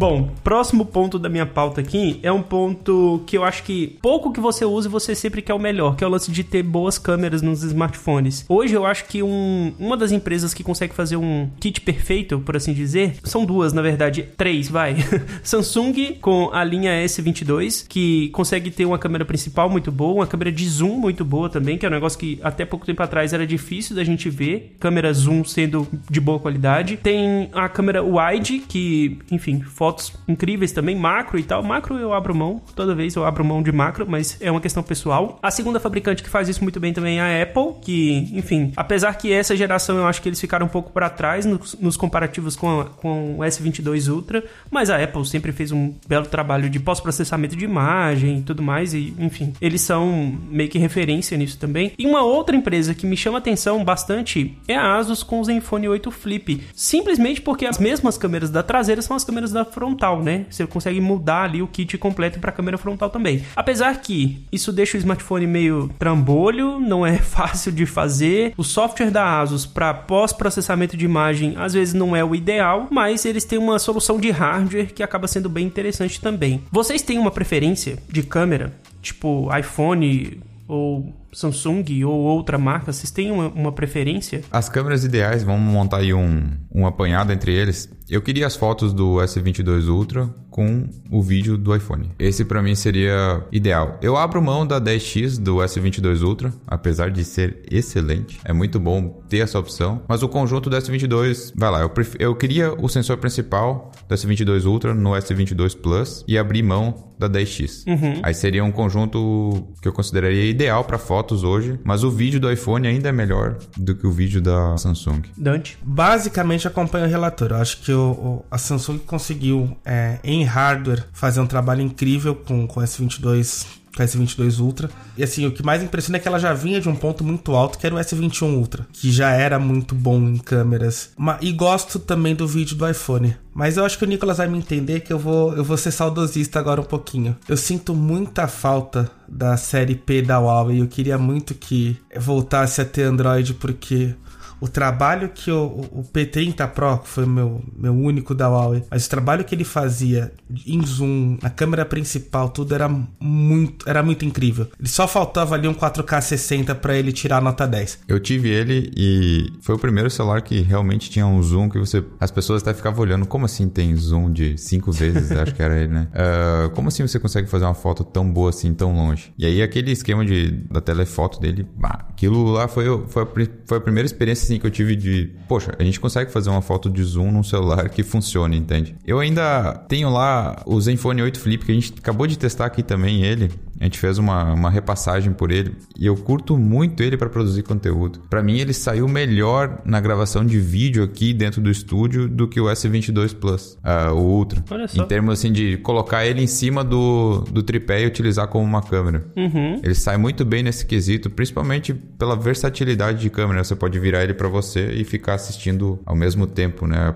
Bom, próximo ponto da minha pauta aqui é um ponto que eu acho que pouco que você use, você sempre quer o melhor, que é o lance de ter boas câmeras nos smartphones. Hoje eu acho que um, uma das empresas que consegue fazer um kit perfeito, por assim dizer, são duas, na verdade, três, vai. Samsung com a linha S22, que consegue ter uma câmera principal muito boa, uma câmera de zoom muito boa também, que é um negócio que até pouco tempo atrás era difícil da gente ver, câmera zoom sendo de boa qualidade. Tem a câmera wide, que, enfim, fotos incríveis também, macro e tal. Macro eu abro mão, toda vez eu abro mão de macro, mas é uma questão pessoal. A segunda fabricante que faz isso muito bem também é a Apple, que, enfim, apesar que essa geração eu acho que eles ficaram um pouco para trás nos, nos, comparativos com, a, com o S22 Ultra, mas a Apple sempre fez um belo trabalho de pós-processamento de imagem e tudo mais, e, enfim, eles são meio que referência nisso também. E uma outra empresa que me chama atenção bastante é a Asus com o Zenfone 8 Flip, simplesmente porque as mesmas câmeras da traseira são as câmeras da frontal, né? Você consegue mudar ali o kit completo para câmera frontal também. Apesar que isso deixa o smartphone meio trambolho, não é fácil de fazer. O software da Asus para pós-processamento de imagem às vezes não é o ideal, mas eles têm uma solução de hardware que acaba sendo bem interessante também. Vocês têm uma preferência de câmera? Tipo iPhone ou Samsung ou outra marca, vocês têm uma, uma, preferência? As câmeras ideais, vamos montar aí um, um apanhado entre eles. Eu queria as fotos do S22 Ultra com o vídeo do iPhone. Esse para mim seria ideal. Eu abro mão da 10X do S22 Ultra, apesar de ser excelente. É muito bom ter essa opção. Mas o conjunto do S22, vai lá, eu, pref... eu queria o sensor principal do S22 Ultra no S22 Plus e abrir mão da 10X. Uhum. Aí seria um conjunto que eu consideraria ideal para fotos hoje, mas o vídeo do iPhone ainda é melhor do que o vídeo da Samsung. Dante? Basicamente acompanha o relator. Eu acho que o, o, a Samsung conseguiu, é, em hardware, fazer um trabalho incrível com, com S22 com a S22 Ultra. E assim, o que mais impressiona é que ela já vinha de um ponto muito alto, que era o S21 Ultra, que já era muito bom em câmeras. E gosto também do vídeo do iPhone. Mas eu acho que o Nicolas vai me entender que eu vou, eu vou ser saudosista agora um pouquinho. Eu sinto muita falta da série P da Huawei. Eu queria muito que voltasse a ter Android, porque o trabalho que o, o P30 Pro, que foi meu, meu único da Huawei, mas o trabalho que ele fazia em zoom, na câmera principal, tudo era muito, era muito incrível. Ele só faltava ali um 4K 60 para ele tirar a nota 10. Eu tive ele e foi o primeiro celular que realmente tinha um zoom que você. As pessoas até ficavam olhando, como assim tem zoom de 5 vezes? Acho que era ele, né? Uh, como assim você consegue fazer uma foto tão boa assim, tão longe? E aí aquele esquema de, da telefoto dele, bah, aquilo lá foi, foi, a, foi a primeira experiência assim que eu tive de, poxa, a gente consegue fazer uma foto de zoom num celular que funcione, entende? Eu ainda tenho lá o Zenfone 8 Flip que a gente acabou de testar aqui também ele. A gente fez uma, uma repassagem por ele e eu curto muito ele para produzir conteúdo. Para mim, ele saiu melhor na gravação de vídeo aqui dentro do estúdio do que o S22 Plus, uh, o Ultra. Olha só. Em termos assim de colocar ele em cima do, do tripé e utilizar como uma câmera. Uhum. Ele sai muito bem nesse quesito, principalmente pela versatilidade de câmera. Você pode virar ele para você e ficar assistindo ao mesmo tempo, né?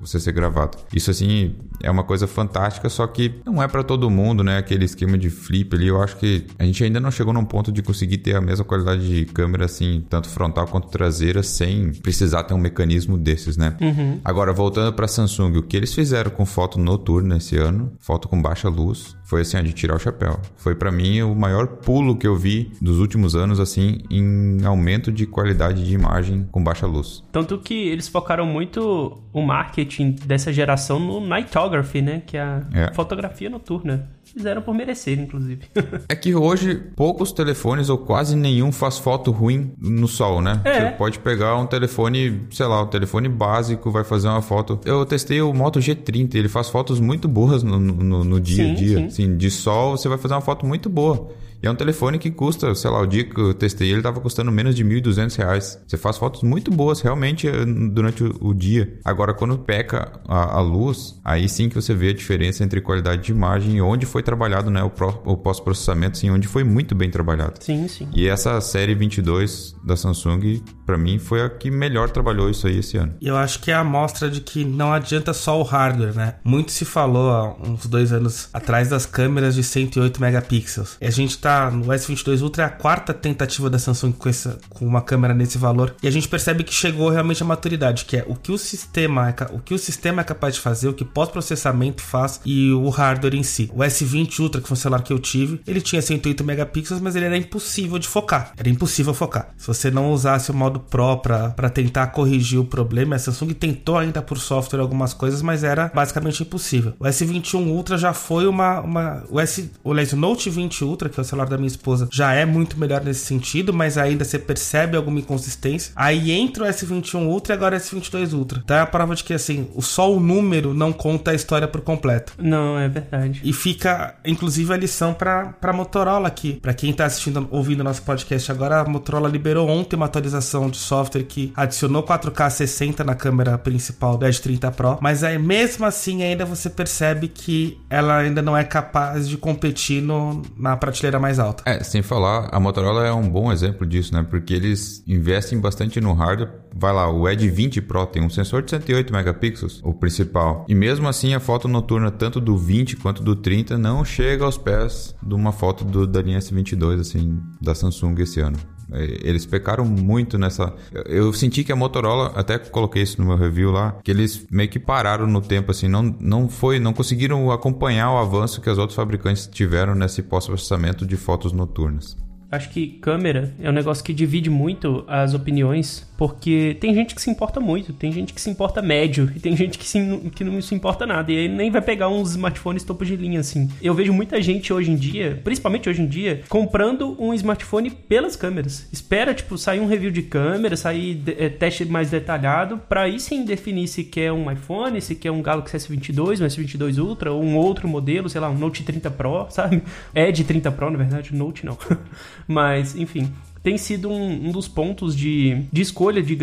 Você ser gravado. Isso assim é uma coisa fantástica, só que não é para todo mundo, né? Aquele esquema de flip ali. Eu acho que a gente ainda não chegou num ponto de conseguir ter a mesma qualidade de câmera, assim, tanto frontal quanto traseira, sem precisar ter um mecanismo desses, né? Uhum. Agora, voltando para Samsung, o que eles fizeram com foto noturna esse ano, foto com baixa luz, foi assim, de tirar o chapéu. Foi para mim o maior pulo que eu vi dos últimos anos, assim, em aumento de qualidade de imagem com baixa luz. Tanto que eles focaram muito o marketing dessa geração no nightography, né? Que é a é. fotografia noturna. Fizeram por merecer, inclusive. é que hoje poucos telefones ou quase nenhum faz foto ruim no sol, né? É. Você pode pegar um telefone, sei lá, um telefone básico, vai fazer uma foto. Eu testei o Moto G30, ele faz fotos muito boas no, no, no dia sim, a dia. Sim. Assim, de sol, você vai fazer uma foto muito boa. E é um telefone que custa, sei lá, o dia que eu testei ele tava custando menos de R$ 1.200. Você faz fotos muito boas realmente eh, durante o, dia. Agora, quando peca a, a, luz, aí sim que você vê a diferença entre qualidade de imagem e onde foi trabalhado, né? O, o pós-processamento, sim, onde foi muito bem trabalhado. Sim, sim. E essa série 22 da Samsung, para mim, foi a que melhor trabalhou isso aí esse ano. Eu acho que é a amostra de que não adianta só o hardware, né? Muito se falou há uns dois anos atrás das câmeras de 108 megapixels. E a gente tá tá no S22 Ultra, é a quarta tentativa da Samsung com, essa, com uma câmera nesse valor. E a gente percebe que chegou realmente à maturidade, que é o que o sistema é, o que o sistema é capaz de fazer, o que pós-processamento faz e o hardware em si. O S20 Ultra, que foi o celular que eu tive, ele tinha 108 megapixels, mas ele era impossível de focar. Era impossível focar. Se você não usasse o modo Pro para tentar corrigir o problema, a Samsung tentou ainda por software algumas coisas, mas era basicamente impossível. O S21 Ultra já foi uma. uma o, S, o Note 20 Ultra, que é o celular da minha esposa, já é muito melhor nesse sentido, mas ainda você percebe alguma inconsistência. Aí entra o S21 Ultra e agora o S22 Ultra. Então é a prova de que assim, só o número não conta a história por completo. Não, é verdade. E fica, inclusive, a lição para Motorola aqui. Para quem tá assistindo, ouvindo nosso podcast agora, a Motorola liberou ontem uma atualização de software que adicionou 4K 60 na câmera principal do Edge 30 Pro, mas aí mesmo assim ainda você percebe que ela ainda não é capaz de competir no, na prateleira mais alta. É, sem falar, a Motorola é um bom exemplo disso, né? Porque eles investem bastante no hardware. Vai lá, o Edge 20 Pro tem um sensor de 108 megapixels, o principal. E mesmo assim, a foto noturna, tanto do 20 quanto do 30, não chega aos pés de uma foto do, da linha S22, assim, da Samsung esse ano. Eles pecaram muito nessa. Eu senti que a Motorola, até coloquei isso no meu review lá, que eles meio que pararam no tempo, assim, não, não foi, não conseguiram acompanhar o avanço que as outros fabricantes tiveram nesse pós-processamento de fotos noturnas. Acho que câmera é um negócio que divide muito as opiniões porque tem gente que se importa muito, tem gente que se importa médio e tem gente que, se, que não se importa nada. E aí nem vai pegar uns smartphones topo de linha assim. Eu vejo muita gente hoje em dia, principalmente hoje em dia, comprando um smartphone pelas câmeras. Espera, tipo, sair um review de câmera, sair é, teste mais detalhado, para aí sim definir se quer um iPhone, se quer um Galaxy S22, um S22 Ultra ou um outro modelo, sei lá, um Note 30 Pro, sabe? Edge 30 Pro, na verdade, Note não. Mas, enfim, tem sido um, um dos pontos de, de escolha de,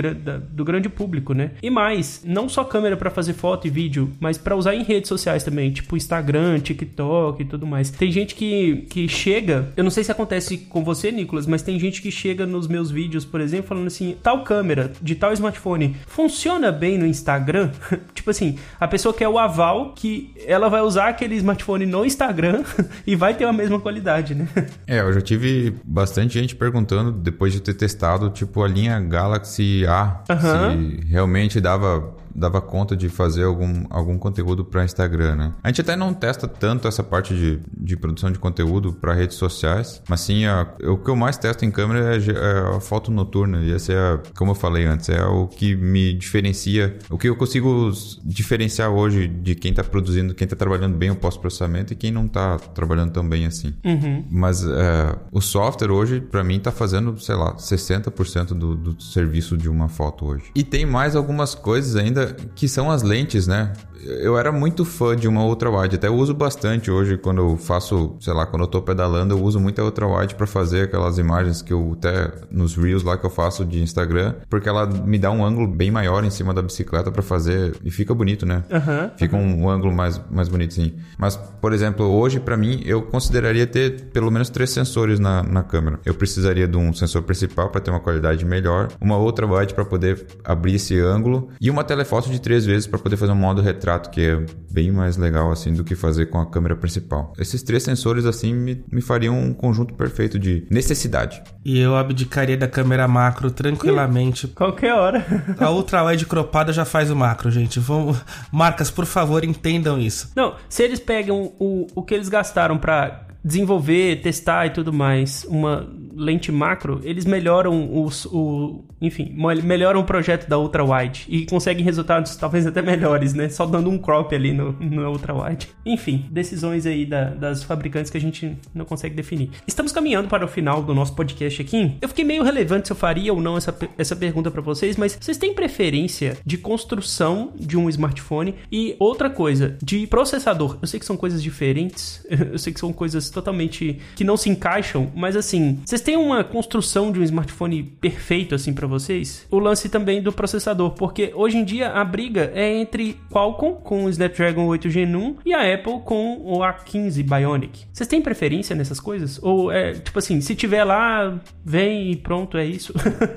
do grande público, né? E mais, não só câmera para fazer foto e vídeo, mas para usar em redes sociais também, tipo Instagram, TikTok e tudo mais. Tem gente que, que chega, eu não sei se acontece com você, Nicolas, mas tem gente que chega nos meus vídeos, por exemplo, falando assim: tal câmera de tal smartphone funciona bem no Instagram? tipo assim, a pessoa quer o aval que ela vai usar aquele smartphone no Instagram e vai ter a mesma qualidade, né? É, eu já tive bastante gente perguntando depois de ter testado, tipo, a linha Galaxy A, uhum. se realmente dava dava conta de fazer algum, algum conteúdo para Instagram, né? A gente até não testa tanto essa parte de, de produção de conteúdo para redes sociais, mas sim, a, o que eu mais testo em câmera é, é a foto noturna. E essa é, a, como eu falei antes, é o que me diferencia, o que eu consigo diferenciar hoje de quem está produzindo, quem está trabalhando bem o pós-processamento e quem não está trabalhando tão bem assim. Uhum. Mas é, o software hoje, para mim, está fazendo, sei lá, 60% do, do serviço de uma foto hoje. E tem mais algumas coisas ainda que são as lentes, né? eu era muito fã de uma ultra wide, até uso bastante hoje quando eu faço, sei lá, quando eu tô pedalando, eu uso muito a ultra wide para fazer aquelas imagens que eu até nos reels lá que eu faço de Instagram, porque ela me dá um ângulo bem maior em cima da bicicleta para fazer e fica bonito, né? Uhum, fica uhum. Um, um, ângulo mais mais bonitinho. Mas, por exemplo, hoje para mim eu consideraria ter pelo menos três sensores na, na câmera. Eu precisaria de um sensor principal para ter uma qualidade melhor, uma outra wide para poder abrir esse ângulo e uma telefoto de três vezes para poder fazer um modo retrato que é bem mais legal assim do que fazer com a câmera principal. Esses três sensores assim me, me fariam um conjunto perfeito de necessidade. E eu abdicaria da câmera macro tranquilamente. Qualquer hora. a ultrawide cropada já faz o macro, gente. Vamos, marcas, por favor, entendam isso. Não, se eles pegam o, o que eles gastaram para desenvolver, testar e tudo mais uma lente macro, eles melhoram os, o, enfim, melhoram o projeto da ultra wide e conseguem resultados talvez até melhores, né? Só dando um crop ali no, no ultra wide. Enfim, decisões aí da, das fabricantes que a gente não consegue definir. Estamos caminhando para o final do nosso podcast aqui. Eu fiquei meio relevante se eu faria ou não essa, essa pergunta para vocês, mas vocês têm preferência de construção de um smartphone e outra coisa, de processador? Eu sei que são coisas diferentes, eu sei que são coisas totalmente que não se encaixam, mas assim, vocês têm uma construção de um smartphone perfeito assim para vocês? O lance também do processador, porque hoje em dia a briga é entre Qualcomm com o Snapdragon 8 Gen 1 e a Apple com o A15 Bionic. Vocês têm preferência nessas coisas? Ou é tipo assim, se tiver lá, vem e pronto, é isso?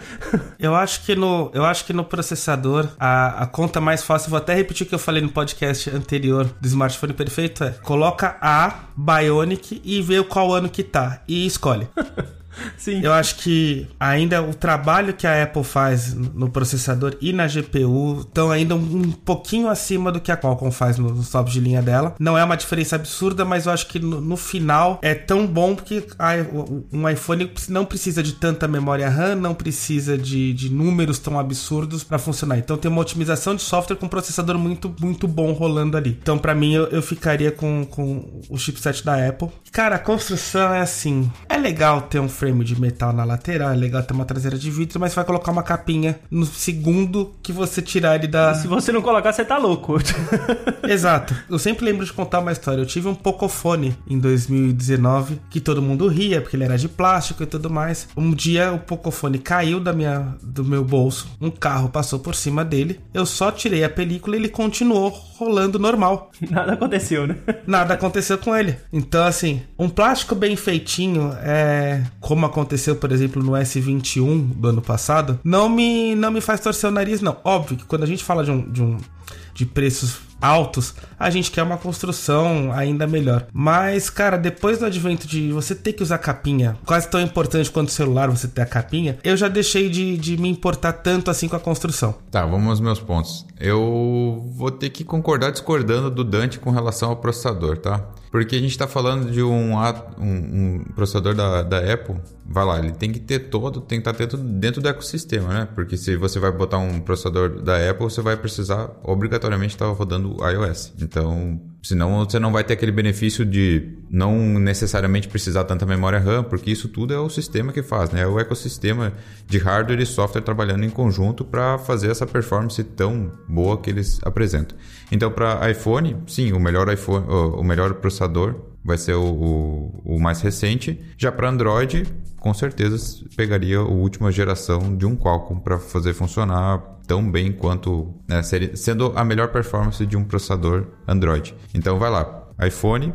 eu acho que no, eu acho que no processador a, a conta mais fácil, vou até repetir o que eu falei no podcast anterior do smartphone perfeito é: coloca a Bionic e vê qual ano que tá e escolhe. Sim. Eu acho que ainda o trabalho que a Apple faz no processador e na GPU estão ainda um, pouquinho acima do que a Qualcomm faz nos tops de linha dela. Não é uma diferença absurda, mas eu acho que no, no final é tão bom porque a, um iPhone não precisa de tanta memória RAM, não precisa de, de números tão absurdos para funcionar. Então tem uma otimização de software com um processador muito, muito bom rolando ali. Então para mim eu, eu ficaria com, com o chipset da Apple. Cara, a construção é assim, é legal ter um frame frame de metal na lateral, é legal ter uma traseira de vidro, mas vai colocar uma capinha no segundo que você tirar ele da. Se você não colocar, você tá louco. Exato. Eu sempre lembro de contar uma história. Eu tive um Pocophone em 2019 que todo mundo ria porque ele era de plástico e tudo mais. Um dia o Pocophone caiu da minha, do meu bolso, um carro passou por cima dele. Eu só tirei a película e ele continuou rolando normal. Nada aconteceu, né? Nada aconteceu com ele. Então, assim, um plástico bem feitinho é como como aconteceu, por exemplo, no S21 do ano passado, não me, não me faz torcer o nariz, não. Óbvio que quando a gente fala de um, de um de preços altos, a gente quer uma construção ainda melhor. Mas, cara, depois do advento de você ter que usar capinha, quase tão importante quanto o celular você ter a capinha, eu já deixei de, de me importar tanto assim com a construção. Tá, vamos aos meus pontos. Eu vou ter que concordar discordando do Dante com relação ao processador, tá? Porque a gente está falando de um, um, um, processador da, da Apple, vai lá, ele tem que ter todo, tem que estar tá dentro do ecossistema, né? Porque se você vai botar um processador da Apple, você vai precisar obrigatoriamente estar tá rodando iOS. Então, Senão você não vai ter aquele benefício de não necessariamente precisar tanta memória RAM, porque isso tudo é o sistema que faz, né? É o ecossistema de hardware e software trabalhando em conjunto para fazer essa performance tão boa que eles apresentam. Então, para iPhone, sim, o melhor iPhone, o melhor processador vai ser o, o, o mais recente. Já para Android, com certeza pegaria a última geração de um Qualcomm para fazer funcionar tão bem quanto, né, sendo a melhor performance de um processador Android. Então vai lá, iPhone,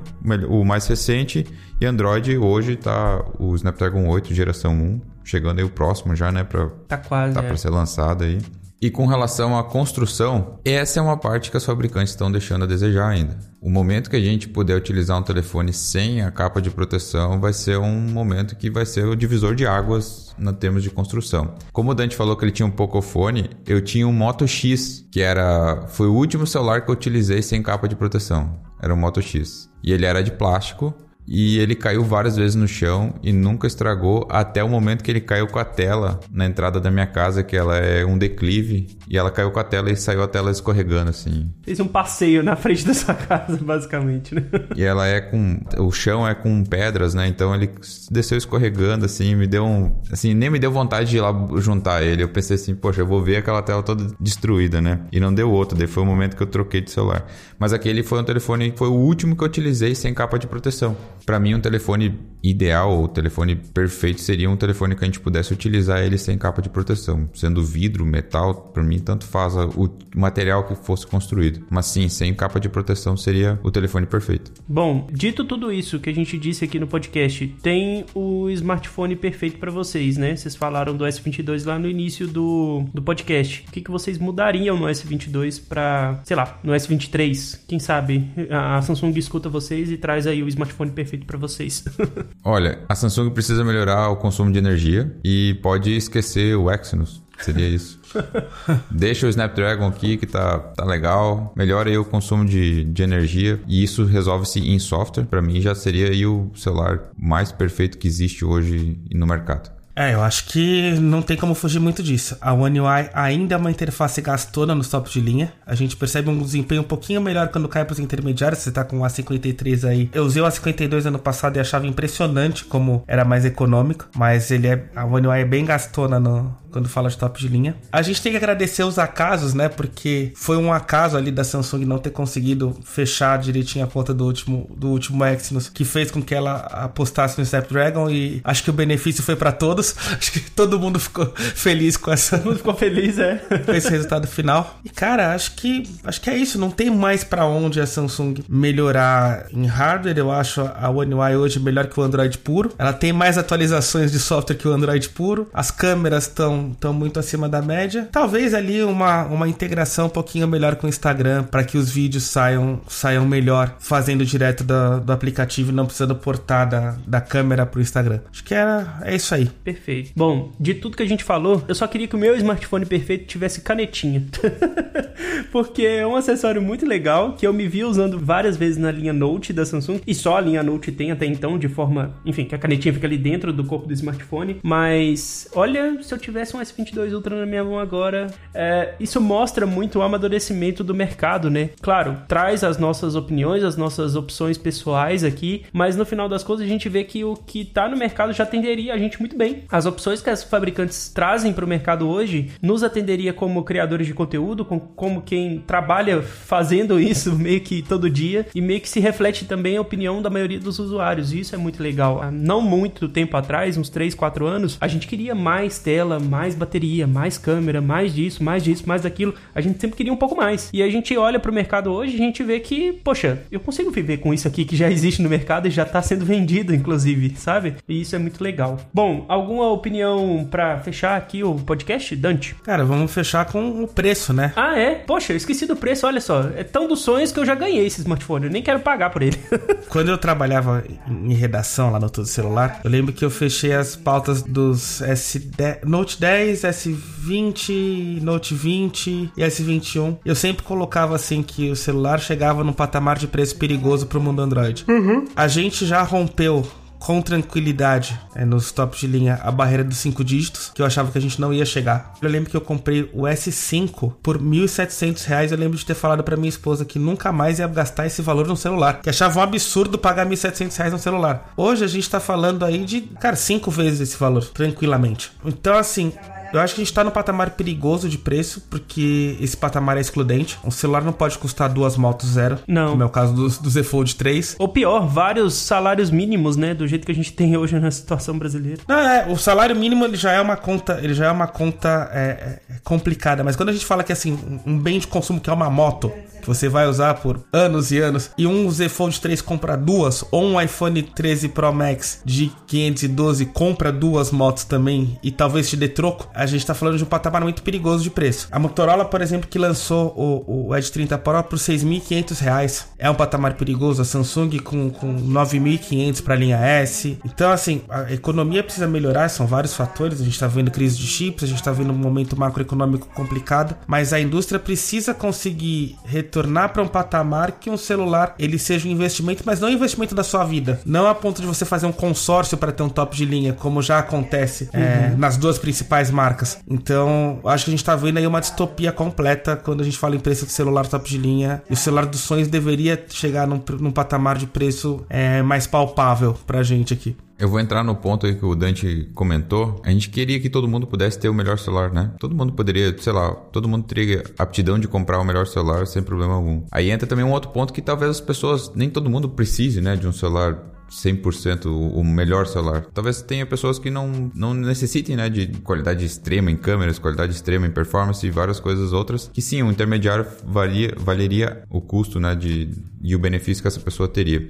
o mais recente, e Android hoje está o Snapdragon 8 geração 1, chegando aí o próximo já, né, para tá quase, tá é. para ser lançado aí. E com relação à construção, essa é uma parte que as fabricantes estão deixando a desejar ainda. O momento que a gente puder utilizar um telefone sem a capa de proteção vai ser um momento que vai ser o divisor de águas no termos de construção. Como o Dante falou que ele tinha um Pocophone, eu tinha um Moto X, que era foi o último celular que eu utilizei sem capa de proteção. Era um Moto X. E ele era de plástico e ele caiu várias vezes no chão e nunca estragou até o momento que ele caiu com a tela na entrada da minha casa, que ela é um declive, e ela caiu com a tela e saiu a tela escorregando assim. Fez um passeio na frente da sua casa, basicamente, né? E ela é com o chão é com pedras, né? Então ele desceu escorregando assim, me deu um, assim, nem me deu vontade de ir lá juntar ele. Eu pensei assim, poxa, eu vou ver aquela tela toda destruída, né? E não deu outro, daí foi o momento que eu troquei de celular. Mas aquele foi um telefone, foi o último que eu utilizei sem capa de proteção. Para mim, um telefone ideal, o telefone perfeito seria um telefone que a gente pudesse utilizar ele sem capa de proteção, sendo vidro, metal, para mim tanto faz o material que fosse construído. Mas sim, sem capa de proteção seria o telefone perfeito. Bom, dito tudo isso que a gente disse aqui no podcast, tem o smartphone perfeito para vocês, né? Vocês falaram do S22 lá no início do, do podcast. O que, que vocês mudariam no S22 para, sei lá, no S23? Quem sabe a Samsung escuta vocês e traz aí o smartphone perfeito para vocês. Olha, a Samsung precisa melhorar o consumo de energia e pode esquecer o Exynos. Seria isso. Deixa o Snapdragon aqui que tá, tá legal. Melhora aí o consumo de, de energia. E isso resolve-se em software. Para mim já seria aí o celular mais perfeito que existe hoje no mercado. É, eu acho que não tem como fugir muito disso. A One UI ainda é uma interface gastona nos tops de linha. A gente percebe um desempenho um pouquinho melhor quando cai para os intermediários. Você tá com o A53 aí. Eu usei o A52 ano passado e achava impressionante como era mais econômico. Mas ele é. A One UI é bem gastona no, quando fala de top de linha. A gente tem que agradecer os acasos, né? Porque foi um acaso ali da Samsung não ter conseguido fechar direitinho a conta do último, do último Exynos, que fez com que ela apostasse no Snapdragon e acho que o benefício foi para todos. Acho que todo mundo ficou feliz com essa. Todo mundo ficou feliz, é. com esse resultado final. E cara, acho que acho que é isso. Não tem mais para onde a Samsung melhorar em hardware. Eu acho a One UI hoje melhor que o Android puro. Ela tem mais atualizações de software que o Android puro. As câmeras estão tão muito acima da média. Talvez ali uma, uma integração um pouquinho melhor com o Instagram para que os vídeos saiam saiam melhor fazendo direto do, do aplicativo e não precisando portar da, da câmera pro Instagram. Acho que era, é isso aí. Perfeito. Bom, de tudo que a gente falou, eu só queria que o meu smartphone perfeito tivesse canetinha. Porque é um acessório muito legal que eu me vi usando várias vezes na linha Note da Samsung e só a linha Note tem até então de forma, enfim, que a canetinha fica ali dentro do corpo do smartphone. Mas olha, se eu tivesse um S22 Ultra na minha mão agora, é, isso mostra muito o amadurecimento do mercado, né? Claro, traz as nossas opiniões, as nossas opções pessoais aqui, mas no final das contas a gente vê que o que tá no mercado já atenderia a gente muito bem. As opções que as fabricantes trazem para o mercado hoje nos atenderia como criadores de conteúdo, como quem trabalha fazendo isso meio que todo dia e meio que se reflete também a opinião da maioria dos usuários. E isso é muito legal. Há não muito tempo atrás, uns 3, 4 anos, a gente queria mais tela, mais bateria, mais câmera, mais disso, mais disso, mais daquilo. A gente sempre queria um pouco mais. E a gente olha para o mercado hoje e a gente vê que, poxa, eu consigo viver com isso aqui que já existe no mercado e já está sendo vendido, inclusive, sabe? E isso é muito legal. Bom, alguma opinião para fechar aqui o podcast, Dante? Cara, vamos fechar com o preço, né? Ah, é? Poxa, eu esqueci do preço, olha só. É tão dos sonhos que eu já ganhei esse smartphone. Eu nem quero pagar por ele. Quando eu trabalhava em redação lá no Todo Celular, eu lembro que eu fechei as pautas dos S10, Note 10, S20, Note 20 e S21. Eu sempre colocava assim que o celular chegava num patamar de preço perigoso pro mundo Android. Uhum. A gente já rompeu com tranquilidade é, nos tops de linha a barreira dos cinco dígitos, que eu achava que a gente não ia chegar. Eu lembro que eu comprei o S5 por 1.700 reais. Eu lembro de ter falado para minha esposa que nunca mais ia gastar esse valor no celular, que achava um absurdo pagar 1.700 reais no celular. Hoje a gente tá falando aí de, cara, cinco vezes esse valor, tranquilamente. Então, assim, eu acho que a gente tá no patamar perigoso de preço, porque esse patamar é excludente. Um celular não pode custar duas motos zero. Não. Como é o caso do, do Z Fold 3. Ou pior, vários salários mínimos, né? Do jeito que a gente tem hoje na situação brasileira. Não, é, o salário mínimo ele já é uma conta, ele já é uma conta é, é, complicada. Mas quando a gente fala que assim, um bem de consumo que é uma moto, que você vai usar por anos e anos, e um Z Fold 3 compra duas, ou um iPhone 13 Pro Max de 512 compra duas motos também, e talvez te dê troco, a gente tá falando de um patamar muito perigoso de preço. A Motorola, por exemplo, que lançou o, o Edge 30 Pro por 6.500 reais, é um patamar perigoso. A Samsung com, com 9.500 para a linha S. Então, assim, a economia precisa melhorar, são vários fatores. A gente tá vendo crise de chips, a gente tá vendo um momento macroeconômico complicado, mas a indústria precisa conseguir retornar para um patamar que um celular ele seja um investimento, mas não um investimento da sua vida. Não a ponto de você fazer um consórcio para ter um top de linha, como já acontece uhum. é, nas duas principais marcas. Então, acho que a gente tá vendo aí uma distopia completa quando a gente fala em preço de celular top de linha. E o celular dos sonhos deveria chegar num, num patamar de preço é, mais palpável pra gente aqui. Eu vou entrar no ponto aí que o Dante comentou. A gente queria que todo mundo pudesse ter o melhor celular, né? Todo mundo poderia, sei lá, todo mundo teria aptidão de comprar o melhor celular sem problema algum. Aí entra também um outro ponto que talvez as pessoas, nem todo mundo precise, né, de um celular 100% o melhor celular. Talvez tenha pessoas que não, não necessitem né, de qualidade extrema em câmeras, qualidade extrema em performance e várias coisas outras, que sim, o intermediário valia, valeria o custo né, de, e o benefício que essa pessoa teria.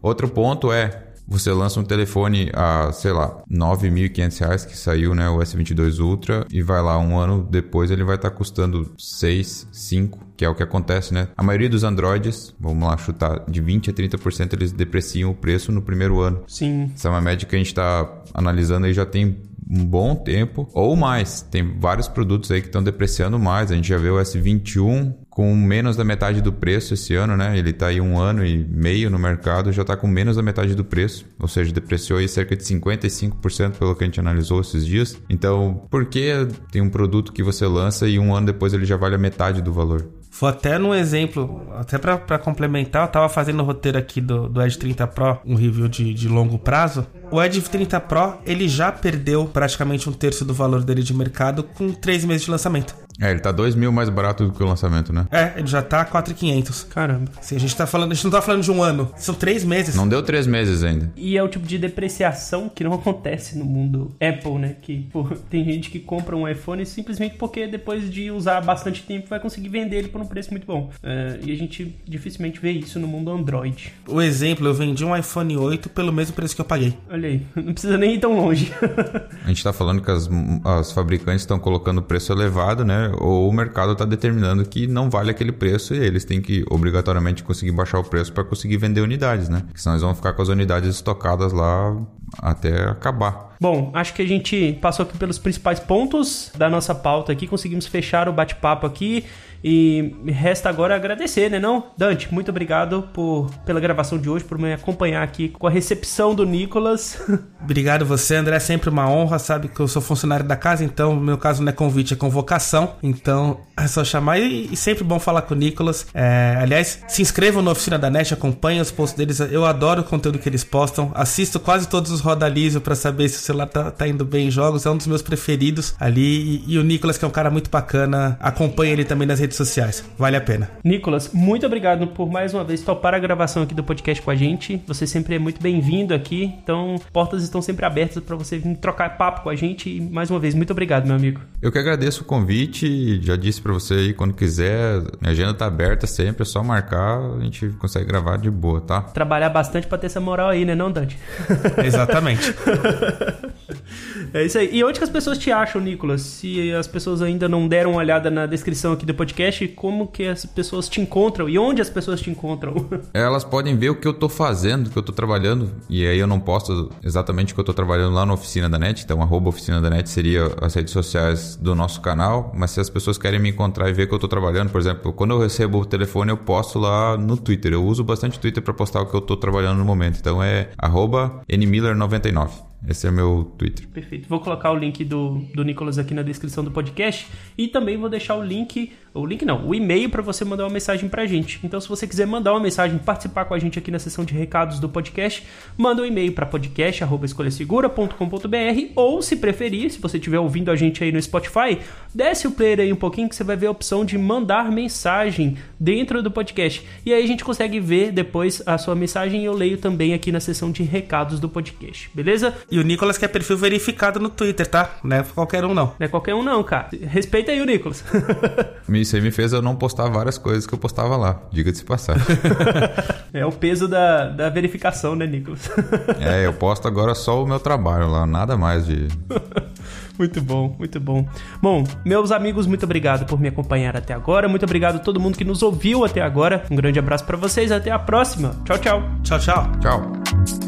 Outro ponto é, você lança um telefone a, sei lá, R$ 9.500 que saiu, né, o S22 Ultra, e vai lá um ano depois ele vai estar tá custando 6, 5, que é o que acontece, né? A maioria dos Androids, vamos lá chutar, de 20 a 30% eles depreciam o preço no primeiro ano. Sim. Essa é uma média que a gente está analisando aí já tem um bom tempo ou mais. Tem vários produtos aí que estão depreciando mais. A gente já vê o S21 com menos da metade do preço esse ano, né? Ele está aí um ano e meio no mercado, já está com menos da metade do preço, ou seja, depreciou aí cerca de 55% pelo que a gente analisou esses dias. Então, por que tem um produto que você lança e um ano depois ele já vale a metade do valor? Vou até num exemplo, até para complementar, eu tava fazendo o roteiro aqui do, do Edge 30 Pro, um review de, de longo prazo. O Edge 30 Pro, ele já perdeu praticamente um terço do valor dele de mercado com três meses de lançamento. É, ele tá 2 mil mais barato do que o lançamento, né? É, ele já tá 4,500. Caramba. Assim, a gente tá falando, a gente não tá falando de um ano, são três meses. Não deu três meses ainda. E é o tipo de depreciação que não acontece no mundo Apple, né? Que pô, tem gente que compra um iPhone simplesmente porque depois de usar bastante tempo vai conseguir vender ele por um preço muito bom. É, e a gente dificilmente vê isso no mundo Android. O exemplo, eu vendi um iPhone 8 pelo mesmo preço que eu paguei. Olha aí, não precisa nem ir tão longe. a gente tá falando que as, as fabricantes estão colocando preço elevado, né? Ou o mercado está determinando que não vale aquele preço e eles têm que obrigatoriamente conseguir baixar o preço para conseguir vender unidades, né? Senão eles vão ficar com as unidades estocadas lá até acabar. Bom, acho que a gente passou aqui pelos principais pontos da nossa pauta aqui, conseguimos fechar o bate-papo aqui. E resta agora agradecer, né não? Dante, muito obrigado por, pela gravação de hoje, por me acompanhar aqui com a recepção do Nicolas. Obrigado você, André, é sempre uma honra, sabe que eu sou funcionário da casa, então no meu caso não é convite, é convocação, então é só chamar e, e sempre bom falar com o Nicolas. É, aliás, se inscrevam na Oficina da NET, acompanhem os posts deles, eu adoro o conteúdo que eles postam, assisto quase todos os Rodaliso para saber se o celular tá, tá, indo bem em jogos, é um dos meus preferidos ali, e, e o Nicolas, que é um cara muito bacana, acompanha ele também nas redes redes sociais. Vale a pena. Nicolas, muito obrigado por mais uma vez topar a gravação aqui do podcast com a gente. Você sempre é muito bem-vindo aqui. Então, portas estão sempre abertas para você vir trocar papo com a gente. E mais uma vez, muito obrigado, meu amigo. Eu que agradeço o convite. Já disse para você aí quando quiser. Minha agenda tá aberta sempre, é só marcar, a gente consegue gravar de boa, tá? Trabalhar bastante para ter essa moral aí, né, não, Dante? Exatamente. é isso aí. E onde que as pessoas te acham, Nicolas? Se as pessoas ainda não deram uma olhada na descrição aqui do podcast, como que as pessoas te encontram? E onde as pessoas te encontram? Elas podem ver o que eu tô fazendo, o que eu tô trabalhando, e aí eu não posto exatamente o que eu tô trabalhando lá na Oficina da NET, então arroba Oficina da NET seria as redes sociais do nosso canal, mas se as pessoas querem me encontrar e ver o que eu tô trabalhando, por exemplo, quando eu recebo o telefone eu posto lá no Twitter, eu uso bastante Twitter para postar o que eu tô trabalhando no momento, então é arroba nmiller99. Esse é meu Twitter. Perfeito. Vou colocar o link do, do Nicolas aqui na descrição do podcast e também vou deixar o link, o link não, o e-mail para você mandar uma mensagem pra gente. Então, se você quiser mandar uma mensagem, participar com a gente aqui na seção de recados do podcast, manda um e-mail para podcast@escolhasegura.com.br ou, se preferir, se você estiver ouvindo a gente aí no Spotify, desce o player aí um pouquinho que você vai ver a opção de mandar mensagem dentro do podcast. E aí a gente consegue ver depois a sua mensagem e eu leio também aqui na seção de recados do podcast. Beleza? E o Nicolas quer perfil verificado no Twitter, tá? Não é qualquer um, não. Não é qualquer um, não, cara. Respeita aí o Nicolas. Isso aí me fez eu não postar várias coisas que eu postava lá, diga de se passar. é o peso da, da verificação, né, Nicolas? é, eu posto agora só o meu trabalho lá, nada mais de. Muito bom, muito bom. Bom, meus amigos, muito obrigado por me acompanhar até agora. Muito obrigado a todo mundo que nos ouviu até agora. Um grande abraço para vocês. Até a próxima. Tchau, tchau. Tchau, tchau. Tchau.